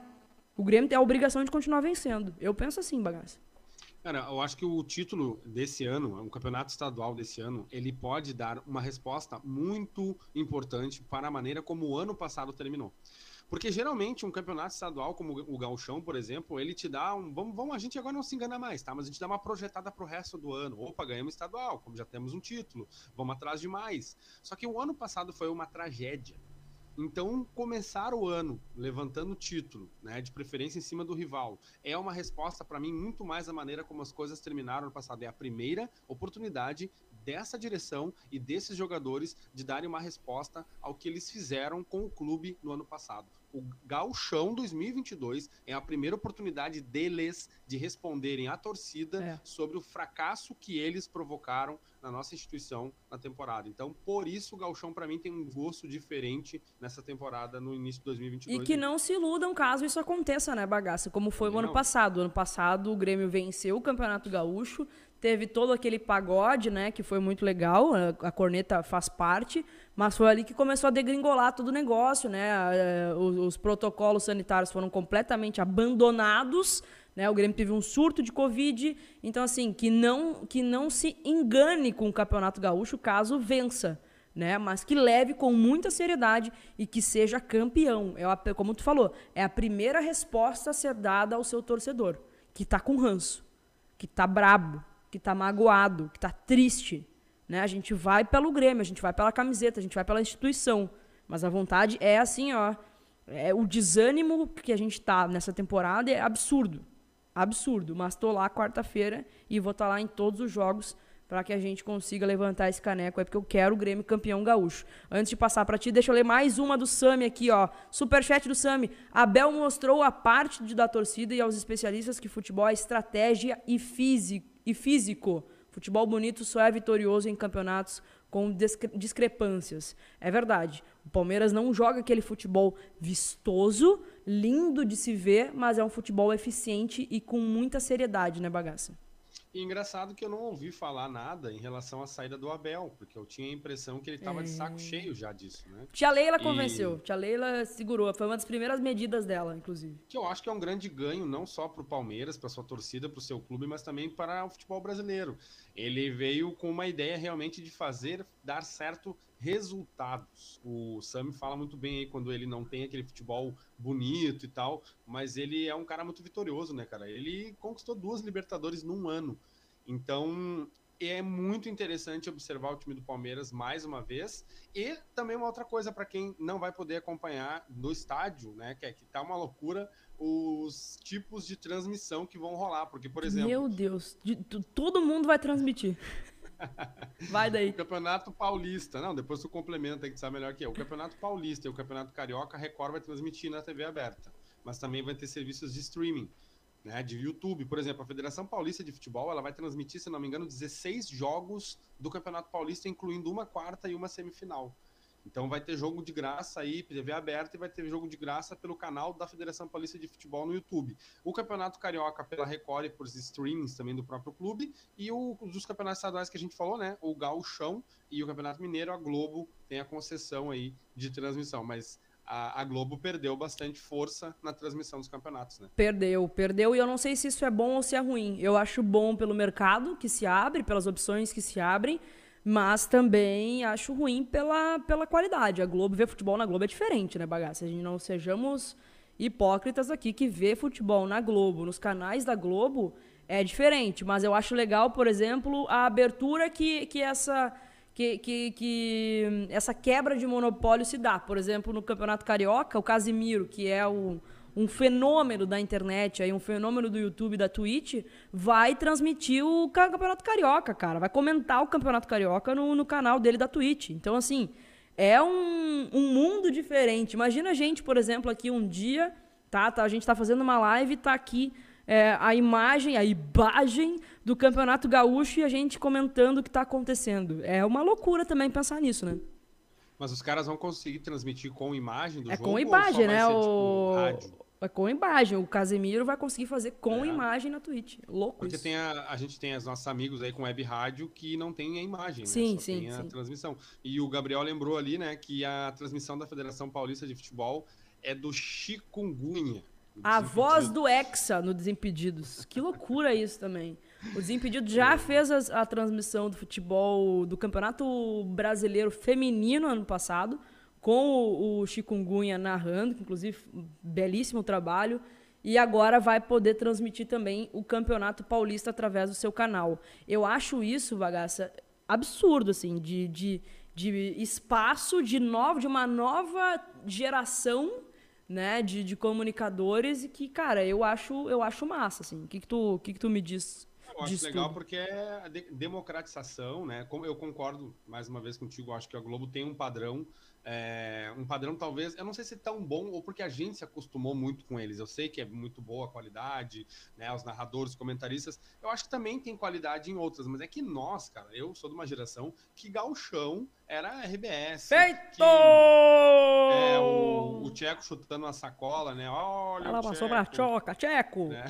[SPEAKER 1] O Grêmio tem a obrigação de continuar vencendo. Eu penso assim, bagaça.
[SPEAKER 2] Cara, eu acho que o título desse ano, o campeonato estadual desse ano, ele pode dar uma resposta muito importante para a maneira como o ano passado terminou. Porque geralmente um campeonato estadual, como o Gauchão, por exemplo, ele te dá um. Vamos, vamos, a gente agora não se engana mais, tá? Mas a gente dá uma projetada pro resto do ano. Opa, ganhamos estadual, como já temos um título, vamos atrás de mais. Só que o ano passado foi uma tragédia. Então, começar o ano levantando o título, né, de preferência em cima do rival, é uma resposta para mim muito mais a maneira como as coisas terminaram no passado. É a primeira oportunidade dessa direção e desses jogadores de darem uma resposta ao que eles fizeram com o clube no ano passado o Gauchão 2022 é a primeira oportunidade deles de responderem à torcida é. sobre o fracasso que eles provocaram na nossa instituição na temporada. Então, por isso o Gauchão para mim tem um gosto diferente nessa temporada no início de 2022.
[SPEAKER 1] E que não se iludam caso isso aconteça, né, bagaça, como foi o ano passado. O ano passado o Grêmio venceu o Campeonato Gaúcho, teve todo aquele pagode, né, que foi muito legal, a corneta faz parte, mas foi ali que começou a degringolar todo o negócio, né? Os, os protocolos sanitários foram completamente abandonados, né? O Grêmio teve um surto de Covid, então assim, que não que não se engane com o Campeonato Gaúcho caso vença. Né, mas que leve com muita seriedade e que seja campeão. É a, como tu falou, é a primeira resposta a ser dada ao seu torcedor, que tá com ranço, que tá brabo, que tá magoado, que tá triste. Né? A gente vai pelo Grêmio, a gente vai pela camiseta, a gente vai pela instituição. Mas a vontade é assim, ó. É, o desânimo que a gente tá nessa temporada é absurdo. Absurdo. Mas tô lá quarta-feira e vou estar tá lá em todos os jogos para que a gente consiga levantar esse caneco. É porque eu quero o Grêmio campeão gaúcho. Antes de passar para ti, deixa eu ler mais uma do Sami aqui, ó. Superchat do Sami. Abel mostrou a parte de, da torcida e aos especialistas que futebol é estratégia e físico e físico. Futebol bonito só é vitorioso em campeonatos com discrepâncias. É verdade. O Palmeiras não joga aquele futebol vistoso, lindo de se ver, mas é um futebol eficiente e com muita seriedade, né, bagaça?
[SPEAKER 2] E engraçado que eu não ouvi falar nada em relação à saída do Abel, porque eu tinha a impressão que ele estava é... de saco é. cheio já disso, né?
[SPEAKER 1] Tia Leila e... convenceu, tia Leila segurou, foi uma das primeiras medidas dela, inclusive.
[SPEAKER 2] Que eu acho que é um grande ganho, não só para o Palmeiras, para sua torcida, para o seu clube, mas também para o futebol brasileiro. Ele veio com uma ideia realmente de fazer dar certo resultados. O Sami fala muito bem aí quando ele não tem aquele futebol bonito e tal, mas ele é um cara muito vitorioso, né, cara? Ele conquistou duas Libertadores num ano. Então, é muito interessante observar o time do Palmeiras mais uma vez. E também uma outra coisa para quem não vai poder acompanhar no estádio, né? Que é que tá uma loucura os tipos de transmissão que vão rolar. Porque, por exemplo.
[SPEAKER 1] Meu Deus, de, todo mundo vai transmitir. Vai daí.
[SPEAKER 2] O Campeonato Paulista. Não, depois tu complementa aí que sabe melhor que eu. O Campeonato Paulista e o Campeonato Carioca, a Record vai transmitir na TV aberta. Mas também vai ter serviços de streaming. Né, de YouTube, por exemplo, a Federação Paulista de Futebol, ela vai transmitir, se não me engano, 16 jogos do Campeonato Paulista, incluindo uma quarta e uma semifinal. Então vai ter jogo de graça aí, TV aberta, e vai ter jogo de graça pelo canal da Federação Paulista de Futebol no YouTube. O Campeonato Carioca pela Record e por streamings também do próprio clube, e o, os campeonatos estaduais que a gente falou, né? O Gauchão e o Campeonato Mineiro, a Globo tem a concessão aí de transmissão, mas a, Globo perdeu bastante força na transmissão dos campeonatos, né?
[SPEAKER 1] Perdeu, perdeu, e eu não sei se isso é bom ou se é ruim. Eu acho bom pelo mercado que se abre, pelas opções que se abrem, mas também acho ruim pela, pela qualidade. A Globo, ver futebol na Globo é diferente, né, bagaça? A gente não sejamos hipócritas aqui que ver futebol na Globo, nos canais da Globo, é diferente. Mas eu acho legal, por exemplo, a abertura que, que essa. Que, que, que essa quebra de monopólio se dá. Por exemplo, no Campeonato Carioca, o Casimiro, que é o, um fenômeno da internet, aí, um fenômeno do YouTube, da Twitch, vai transmitir o Campeonato Carioca, cara. Vai comentar o Campeonato Carioca no, no canal dele da Twitch. Então, assim, é um, um mundo diferente. Imagina a gente, por exemplo, aqui um dia, tá? tá a gente tá fazendo uma live tá aqui é, a imagem, a imagem do Campeonato Gaúcho e a gente comentando o que tá acontecendo. É uma loucura também pensar nisso, né?
[SPEAKER 2] Mas os caras vão conseguir transmitir com imagem do
[SPEAKER 1] é
[SPEAKER 2] jogo?
[SPEAKER 1] É com imagem, né? Ser, o... Tipo, é com imagem. O Casemiro vai conseguir fazer com é. imagem na Twitch. Louco
[SPEAKER 2] Porque
[SPEAKER 1] isso.
[SPEAKER 2] Tem a, a gente tem os nossos amigos aí com web rádio que não tem a imagem,
[SPEAKER 1] sim,
[SPEAKER 2] né? Só
[SPEAKER 1] sim,
[SPEAKER 2] tem a
[SPEAKER 1] sim.
[SPEAKER 2] transmissão. E o Gabriel lembrou ali, né, que a transmissão da Federação Paulista de Futebol é do Chikungunya.
[SPEAKER 1] A voz do Hexa no Desimpedidos. Que loucura isso também. O Desimpedidos já fez a, a transmissão do futebol do Campeonato Brasileiro Feminino ano passado com o, o Chikungunya narrando, que inclusive belíssimo trabalho, e agora vai poder transmitir também o Campeonato Paulista através do seu canal. Eu acho isso, Bagaça, absurdo, assim, de, de, de espaço de, novo, de uma nova geração né, de, de comunicadores e que, cara, eu acho, eu acho massa, assim. O que, que, tu, que, que tu me diz?
[SPEAKER 2] Eu acho legal tudo? porque é a de democratização, né? Como eu concordo mais uma vez contigo, acho que a Globo tem um padrão é, um padrão talvez, eu não sei se é tão bom ou porque a gente se acostumou muito com eles. Eu sei que é muito boa a qualidade, né? Os narradores, os comentaristas. Eu acho que também tem qualidade em outras, mas é que nós, cara, eu sou de uma geração que Galchão era RBS.
[SPEAKER 1] Feito!
[SPEAKER 2] Que, é, o, o Tcheco chutando a sacola, né? Olha,
[SPEAKER 1] Ela passou pra choca, Tcheco! Né?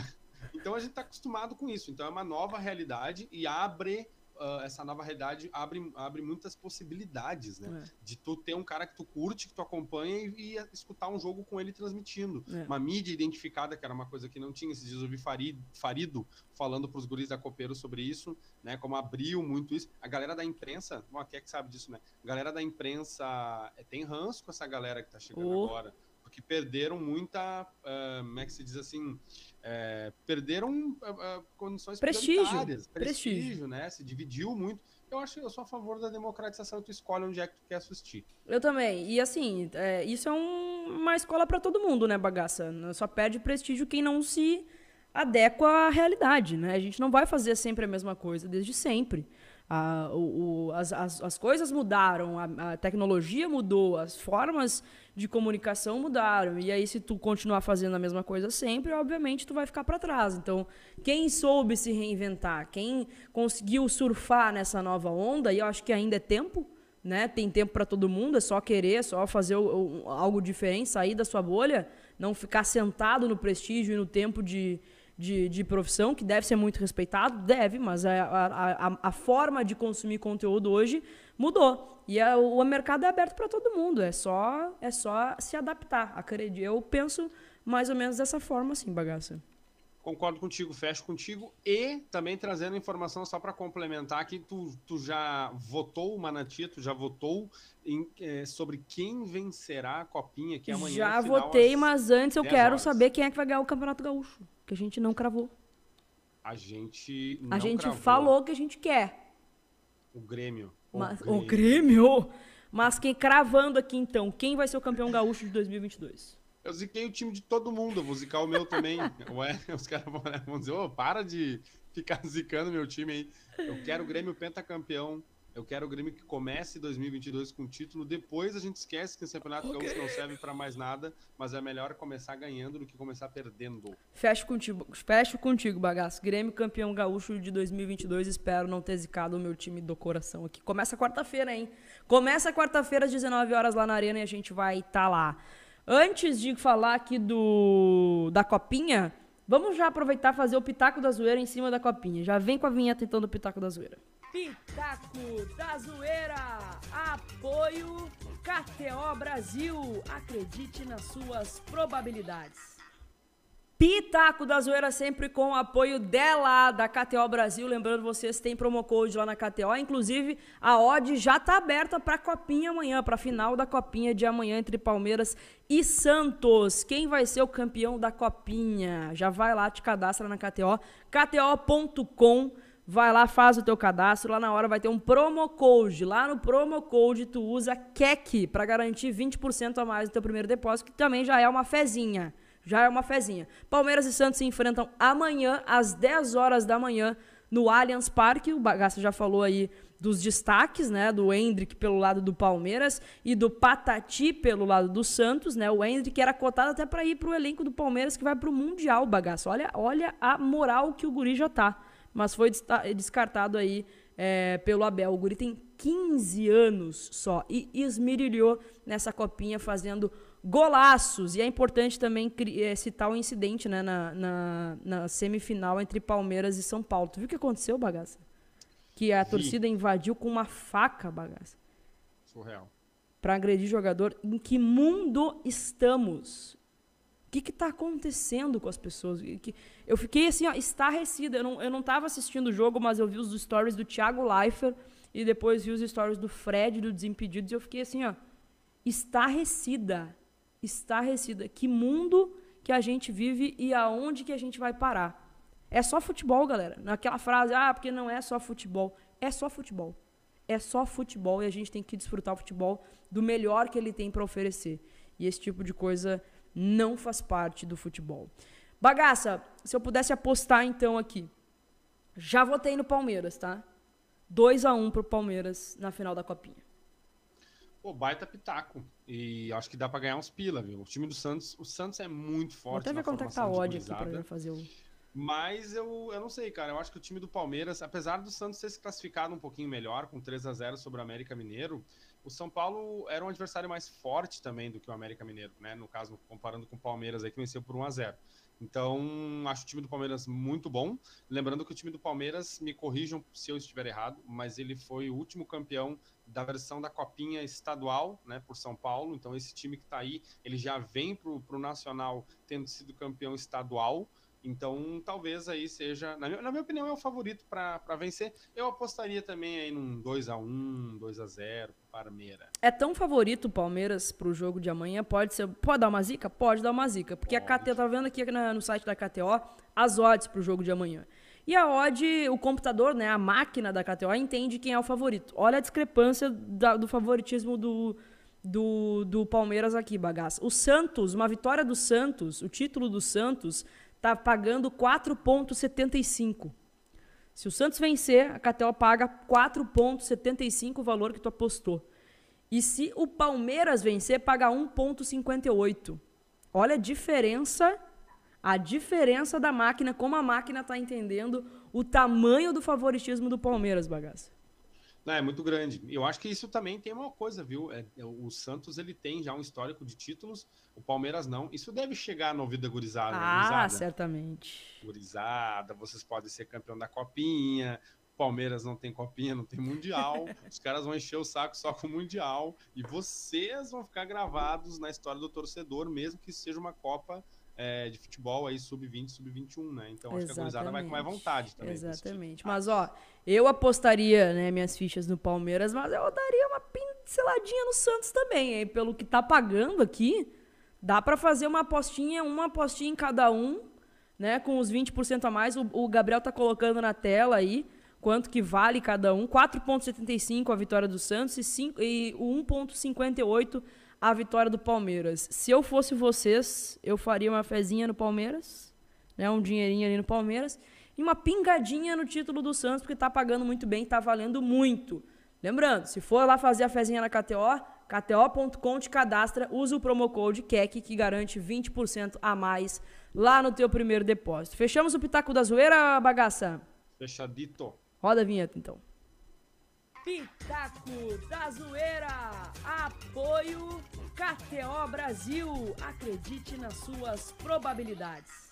[SPEAKER 2] Então a gente tá acostumado com isso. Então é uma nova realidade e abre uh, essa nova realidade abre, abre muitas possibilidades, né? É. De tu ter um cara que tu curte, que tu acompanha e, e escutar um jogo com ele transmitindo. É. Uma mídia identificada, que era uma coisa que não tinha. Esses dias eu vi Farido, Farido falando pros guris da Copeiro sobre isso, né? Como abriu muito isso. A galera da imprensa, bom, quem é que sabe disso, né? A galera da imprensa é, tem ranço com essa galera que tá chegando oh. agora. Porque perderam muita, uh, como é que se diz assim, é, perderam uh, condições
[SPEAKER 1] prestígio,
[SPEAKER 2] prestígio,
[SPEAKER 1] prestígio,
[SPEAKER 2] né? Se dividiu muito. Eu acho eu sou a favor da democratização, tu escolhe onde é que tu quer assistir.
[SPEAKER 1] Eu também. E assim, é, isso é um, uma escola para todo mundo, né, bagaça? Só perde prestígio quem não se adequa à realidade, né? A gente não vai fazer sempre a mesma coisa, desde sempre. A, o, o, as, as, as, coisas mudaram, a, a, tecnologia mudou, as formas de comunicação mudaram. E aí, se tu continuar fazendo a mesma coisa sempre, obviamente tu vai ficar para trás. Então, quem soube se reinventar, quem conseguiu surfar nessa nova onda, e eu acho que ainda é tempo, né? Tem tempo para todo mundo, é só querer, é só fazer o, algo diferente, sair da sua bolha, não ficar sentado no prestígio e no tempo de de, de profissão, que deve ser muito respeitado, deve, mas a, a, a, forma de consumir conteúdo hoje mudou. E a, o mercado é aberto para todo mundo, é só, é só se adaptar. Acredito. Eu penso mais ou menos dessa forma, assim, bagaça.
[SPEAKER 2] Concordo contigo, fecho contigo. E também trazendo informação só para complementar que tu, tu já votou, Manati, tu já votou em, é, sobre quem vencerá a Copinha, que amanhã
[SPEAKER 1] Já votei, mas antes eu quero horas. saber quem é que vai ganhar o Campeonato Gaúcho, que a gente não cravou.
[SPEAKER 2] A gente não
[SPEAKER 1] A gente
[SPEAKER 2] cravou.
[SPEAKER 1] falou que a gente quer.
[SPEAKER 2] O Grêmio.
[SPEAKER 1] O, mas, Grêmio. o Grêmio? Mas quem cravando aqui então, quem vai ser o campeão gaúcho de 2022?
[SPEAKER 2] Eu ziquei o time de todo mundo, eu vou zicar o meu também. (laughs) Ué, os caras vão, né, vão dizer, ô, oh, para de ficar zicando meu time aí. Eu quero o Grêmio pentacampeão Eu quero o Grêmio que comece 2022 com título. Depois a gente esquece que o Campeonato okay. Gaúcho não serve para mais nada, mas é melhor começar ganhando do que começar perdendo.
[SPEAKER 1] Fecho contigo, fecho contigo, bagaço. Grêmio campeão gaúcho de 2022. Espero não ter zicado o meu time do coração aqui. Começa quarta-feira, hein? Começa quarta-feira às 19 horas lá na Arena e a gente vai estar tá lá. Antes de falar aqui do da copinha, vamos já aproveitar e fazer o pitaco da zoeira em cima da copinha. Já vem com a vinheta então do pitaco da zoeira. Pitaco da Zoeira. Apoio KTO Brasil. Acredite nas suas probabilidades. Pitaco da Zoeira sempre com o apoio dela, da KTO Brasil. Lembrando vocês, tem promo code lá na KTO. Inclusive, a odd já está aberta para a Copinha amanhã, para a final da Copinha de amanhã entre Palmeiras e Santos. Quem vai ser o campeão da Copinha? Já vai lá, te cadastra na KTO. KTO.com vai lá, faz o teu cadastro, lá na hora vai ter um promo code. Lá no promo code tu usa KEC para garantir 20% a mais do teu primeiro depósito, que também já é uma fezinha. Já é uma fezinha. Palmeiras e Santos se enfrentam amanhã às 10 horas da manhã no Allianz Parque. O Bagaça já falou aí dos destaques, né, do Hendrick pelo lado do Palmeiras e do Patati pelo lado do Santos, né? O Hendrick era cotado até para ir pro elenco do Palmeiras que vai pro Mundial, bagaço. Olha, olha a moral que o guri já tá mas foi descartado aí é, pelo Abel. O Guri tem 15 anos só e esmirilhou nessa copinha fazendo golaços. E é importante também é, citar o um incidente né, na, na, na, semifinal entre Palmeiras e São Paulo. Tu viu o que aconteceu, bagaça? Que a Vi. torcida invadiu com uma faca, bagaça.
[SPEAKER 2] Surreal.
[SPEAKER 1] Para agredir jogador. Em que mundo estamos? O que está acontecendo com as pessoas? Eu fiquei assim, ó, estarrecida. Eu não, eu não tava assistindo o jogo, mas eu vi os stories do Thiago Leifert e depois vi os stories do Fred, do Desimpedidos, e eu fiquei assim, ó, estarrecida. Estarrecida. Que mundo que a gente vive e aonde que a gente vai parar? É só futebol, galera. Naquela frase, ah, porque não é só futebol. É só futebol. É só futebol e a gente tem que desfrutar o futebol do melhor que ele tem para oferecer. E esse tipo de coisa não faz parte do futebol. Bagaça, se eu pudesse apostar então aqui. Já votei no Palmeiras, tá? 2 a 1 pro Palmeiras na final da Copinha.
[SPEAKER 2] Pô, baita pitaco. E acho que dá para ganhar uns pila, viu? O time do Santos, o Santos é muito forte. Vou
[SPEAKER 1] até ver quanto é que tá a odd aqui pra fazer o.
[SPEAKER 2] Mas eu, eu não sei, cara. Eu acho que o time do Palmeiras, apesar do Santos ter se classificado um pouquinho melhor, com 3 a 0 sobre o América Mineiro, o São Paulo era um adversário mais forte também do que o América Mineiro, né? No caso, comparando com o Palmeiras aí, que venceu por 1 a 0 Então, acho o time do Palmeiras muito bom. Lembrando que o time do Palmeiras, me corrijam se eu estiver errado, mas ele foi o último campeão da versão da Copinha Estadual, né, por São Paulo. Então, esse time que está aí, ele já vem para o Nacional tendo sido campeão estadual. Então, talvez aí seja, na minha, na minha opinião, é o favorito para vencer. Eu apostaria também aí num 2 a 1 2 a 0 Parmeira.
[SPEAKER 1] É tão favorito o Palmeiras pro jogo de amanhã? Pode ser. Pode dar uma zica? Pode dar uma zica. Porque pode. a KTO, tá vendo aqui na, no site da KTO as odds pro jogo de amanhã. E a odd, o computador, né, a máquina da KTO, entende quem é o favorito. Olha a discrepância da, do favoritismo do, do, do Palmeiras aqui, bagaço. O Santos, uma vitória do Santos, o título do Santos tá pagando 4,75. Se o Santos vencer, a KTO paga 4,75 o valor que tu apostou. E se o Palmeiras vencer, paga 1,58. Olha a diferença, a diferença da máquina, como a máquina está entendendo o tamanho do favoritismo do Palmeiras, bagaça.
[SPEAKER 2] Não, é muito grande. Eu acho que isso também tem uma coisa, viu? É, é, o Santos ele tem já um histórico de títulos, o Palmeiras não. Isso deve chegar no ouvido da gurizada.
[SPEAKER 1] Ah, gurizada. certamente.
[SPEAKER 2] Gurizada, vocês podem ser campeão da Copinha. O Palmeiras não tem Copinha, não tem Mundial. (laughs) Os caras vão encher o saco só com o Mundial. E vocês vão ficar gravados na história do torcedor, mesmo que seja uma Copa é, de futebol aí sub-20, sub-21, né? Então acho que a gurizada vai com mais vontade também.
[SPEAKER 1] Exatamente. Mas ó, eu apostaria, né, minhas fichas no Palmeiras, mas eu daria uma pinceladinha no Santos também, hein? Pelo que tá pagando aqui, dá para fazer uma apostinha, uma apostinha em cada um, né, com os 20% a mais. O, o Gabriel tá colocando na tela aí quanto que vale cada um. 4.75 a vitória do Santos e, 5, e o 1.58 a vitória do Palmeiras. Se eu fosse vocês, eu faria uma fezinha no Palmeiras, né, um dinheirinho ali no Palmeiras, e uma pingadinha no título do Santos, porque está pagando muito bem, está valendo muito. Lembrando, se for lá fazer a fezinha na KTO, kto.com te cadastra, usa o promo code KEC que garante 20% a mais lá no teu primeiro depósito. Fechamos o Pitaco da Zoeira, bagaça?
[SPEAKER 2] Fechadito.
[SPEAKER 1] Roda a vinheta, então. Pitaco da Zoeira. Apoio KTO Brasil. Acredite nas suas probabilidades.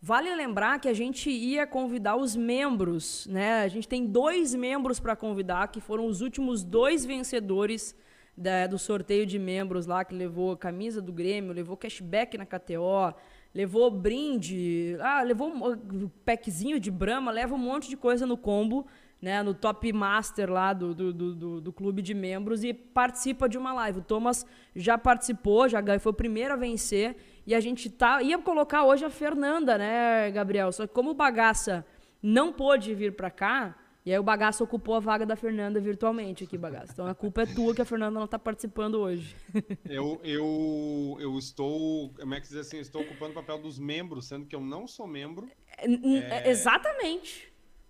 [SPEAKER 1] Vale lembrar que a gente ia convidar os membros, né? A gente tem dois membros para convidar, que foram os últimos dois vencedores da, do sorteio de membros lá, que levou camisa do Grêmio, levou cashback na KTO, levou brinde, ah, levou um packzinho de Brahma, leva um monte de coisa no combo, né? No top master lá do, do, do, do clube de membros e participa de uma live. O Thomas já participou, já foi o primeiro a vencer e a gente tá. Ia colocar hoje a Fernanda, né, Gabriel? Só que como o Bagaça não pôde vir para cá, e aí o Bagaça ocupou a vaga da Fernanda virtualmente aqui, Bagaça. Então a culpa é tua que a Fernanda não está participando hoje. (laughs)
[SPEAKER 2] eu, eu, eu estou, como é que dizer assim, estou ocupando o papel dos membros, sendo que eu não sou membro.
[SPEAKER 1] É, é, exatamente.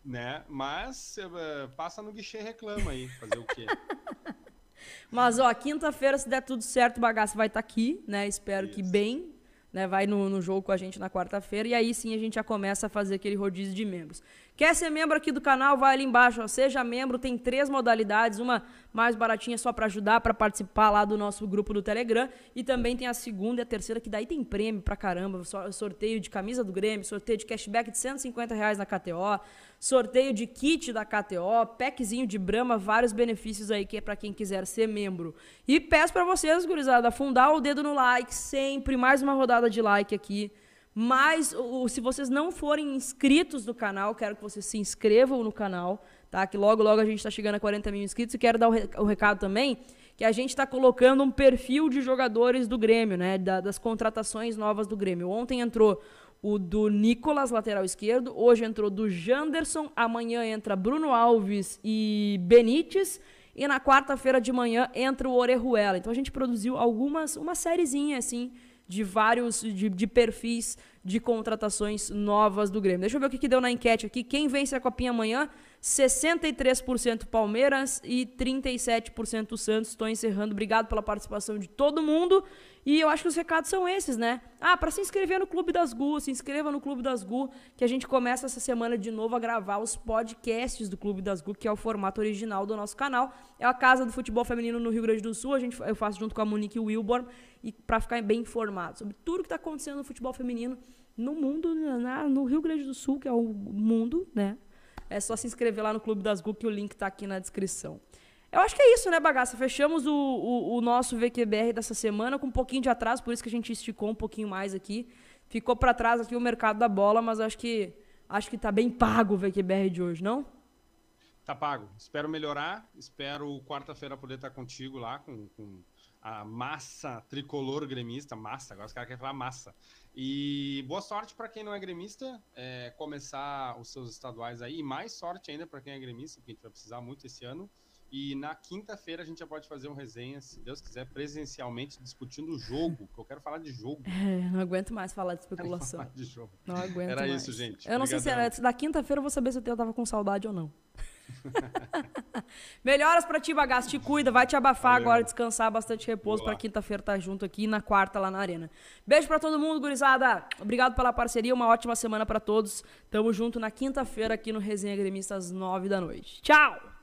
[SPEAKER 2] Né? Mas é, passa no guichê e reclama aí, fazer o quê? (laughs)
[SPEAKER 1] Mas, ó, quinta-feira, se der tudo certo, o bagaço vai estar tá aqui, né? Espero Isso. que bem, né, vai no, no jogo com a gente na quarta-feira e aí sim a gente já começa a fazer aquele rodízio de membros. Quer ser membro aqui do canal? Vai ali embaixo, ó, seja membro, tem três modalidades, uma mais baratinha só para ajudar, para participar lá do nosso grupo do Telegram e também tem a segunda e a terceira que daí tem prêmio pra caramba, sorteio de camisa do Grêmio, sorteio de cashback de 150 reais na KTO, sorteio de kit da KTO, packzinho de Brahma, vários benefícios aí que é para quem quiser ser membro. E peço para vocês, gurizada, afundar o dedo no like sempre, mais uma rodada de like aqui. Mas se vocês não forem inscritos no canal, quero que vocês se inscrevam no canal, tá? Que logo, logo a gente está chegando a 40 mil inscritos. E quero dar o, recado também que a gente está colocando um perfil de jogadores do Grêmio, né? das contratações novas do Grêmio. Ontem entrou o do Nicolas, lateral esquerdo. Hoje entrou do Janderson. Amanhã entra Bruno Alves e Benítez. E na quarta-feira de manhã entra o Orejuela. Então a gente produziu algumas, uma sériezinha assim de vários de, de, perfis de contratações novas do Grêmio. Deixa eu ver o que, que deu na enquete aqui. Quem vence a Copinha amanhã? 63% Palmeiras e 37% Santos. Estou encerrando. Obrigado pela participação de todo mundo. E eu acho que os recados são esses, né? Ah, para se inscrever no Clube das Gu, se inscreva no Clube das Gu, que a gente começa essa semana de novo a gravar os podcasts do Clube das Gu, que é o formato original do nosso canal. É a casa do futebol feminino no Rio Grande do Sul. A gente, eu faço junto com a Monique Wilborn e para ficar bem informado sobre tudo que está acontecendo no futebol feminino no mundo, na, no Rio Grande do Sul, que é o mundo, né? É só se inscrever lá no Clube das Gu, que o link está aqui na descrição. Eu acho que é isso, né, bagaça? Fechamos o, o, o, nosso VQBR dessa semana com um pouquinho de atraso, por isso que a gente esticou um pouquinho mais aqui. Ficou para trás aqui o mercado da bola, mas acho que acho que tá bem pago o VQBR de hoje, não?
[SPEAKER 2] Tá pago. Espero melhorar. Espero quarta-feira poder estar contigo lá com, com a massa tricolor gremista. Massa, agora os caras querem falar massa. E boa sorte para quem não é gremista, é, começar os seus estaduais aí. E mais sorte ainda para quem é gremista, porque a gente vai precisar muito esse ano. E na quinta-feira a gente já pode fazer um resenha, se Deus quiser, presencialmente, discutindo o jogo, que eu quero falar de jogo. (laughs)
[SPEAKER 1] É, não aguento mais falar de especulação. Falar de jogo. Não aguento
[SPEAKER 2] Era
[SPEAKER 1] mais.
[SPEAKER 2] isso, gente.
[SPEAKER 1] Eu não sei se era. Da quinta-feira eu vou saber se eu tava com saudade ou não. (laughs) Melhoras pra ti, bagaço. Te cuida, vai te abafar Valeu. agora, descansar, bastante repouso pra quinta-feira estar tá junto aqui na quarta lá na arena. Beijo pra todo mundo, gurizada. Obrigado pela parceria, uma ótima semana pra todos. Tamo junto na quinta-feira aqui no Resenha Gremista às nove da noite. Tchau!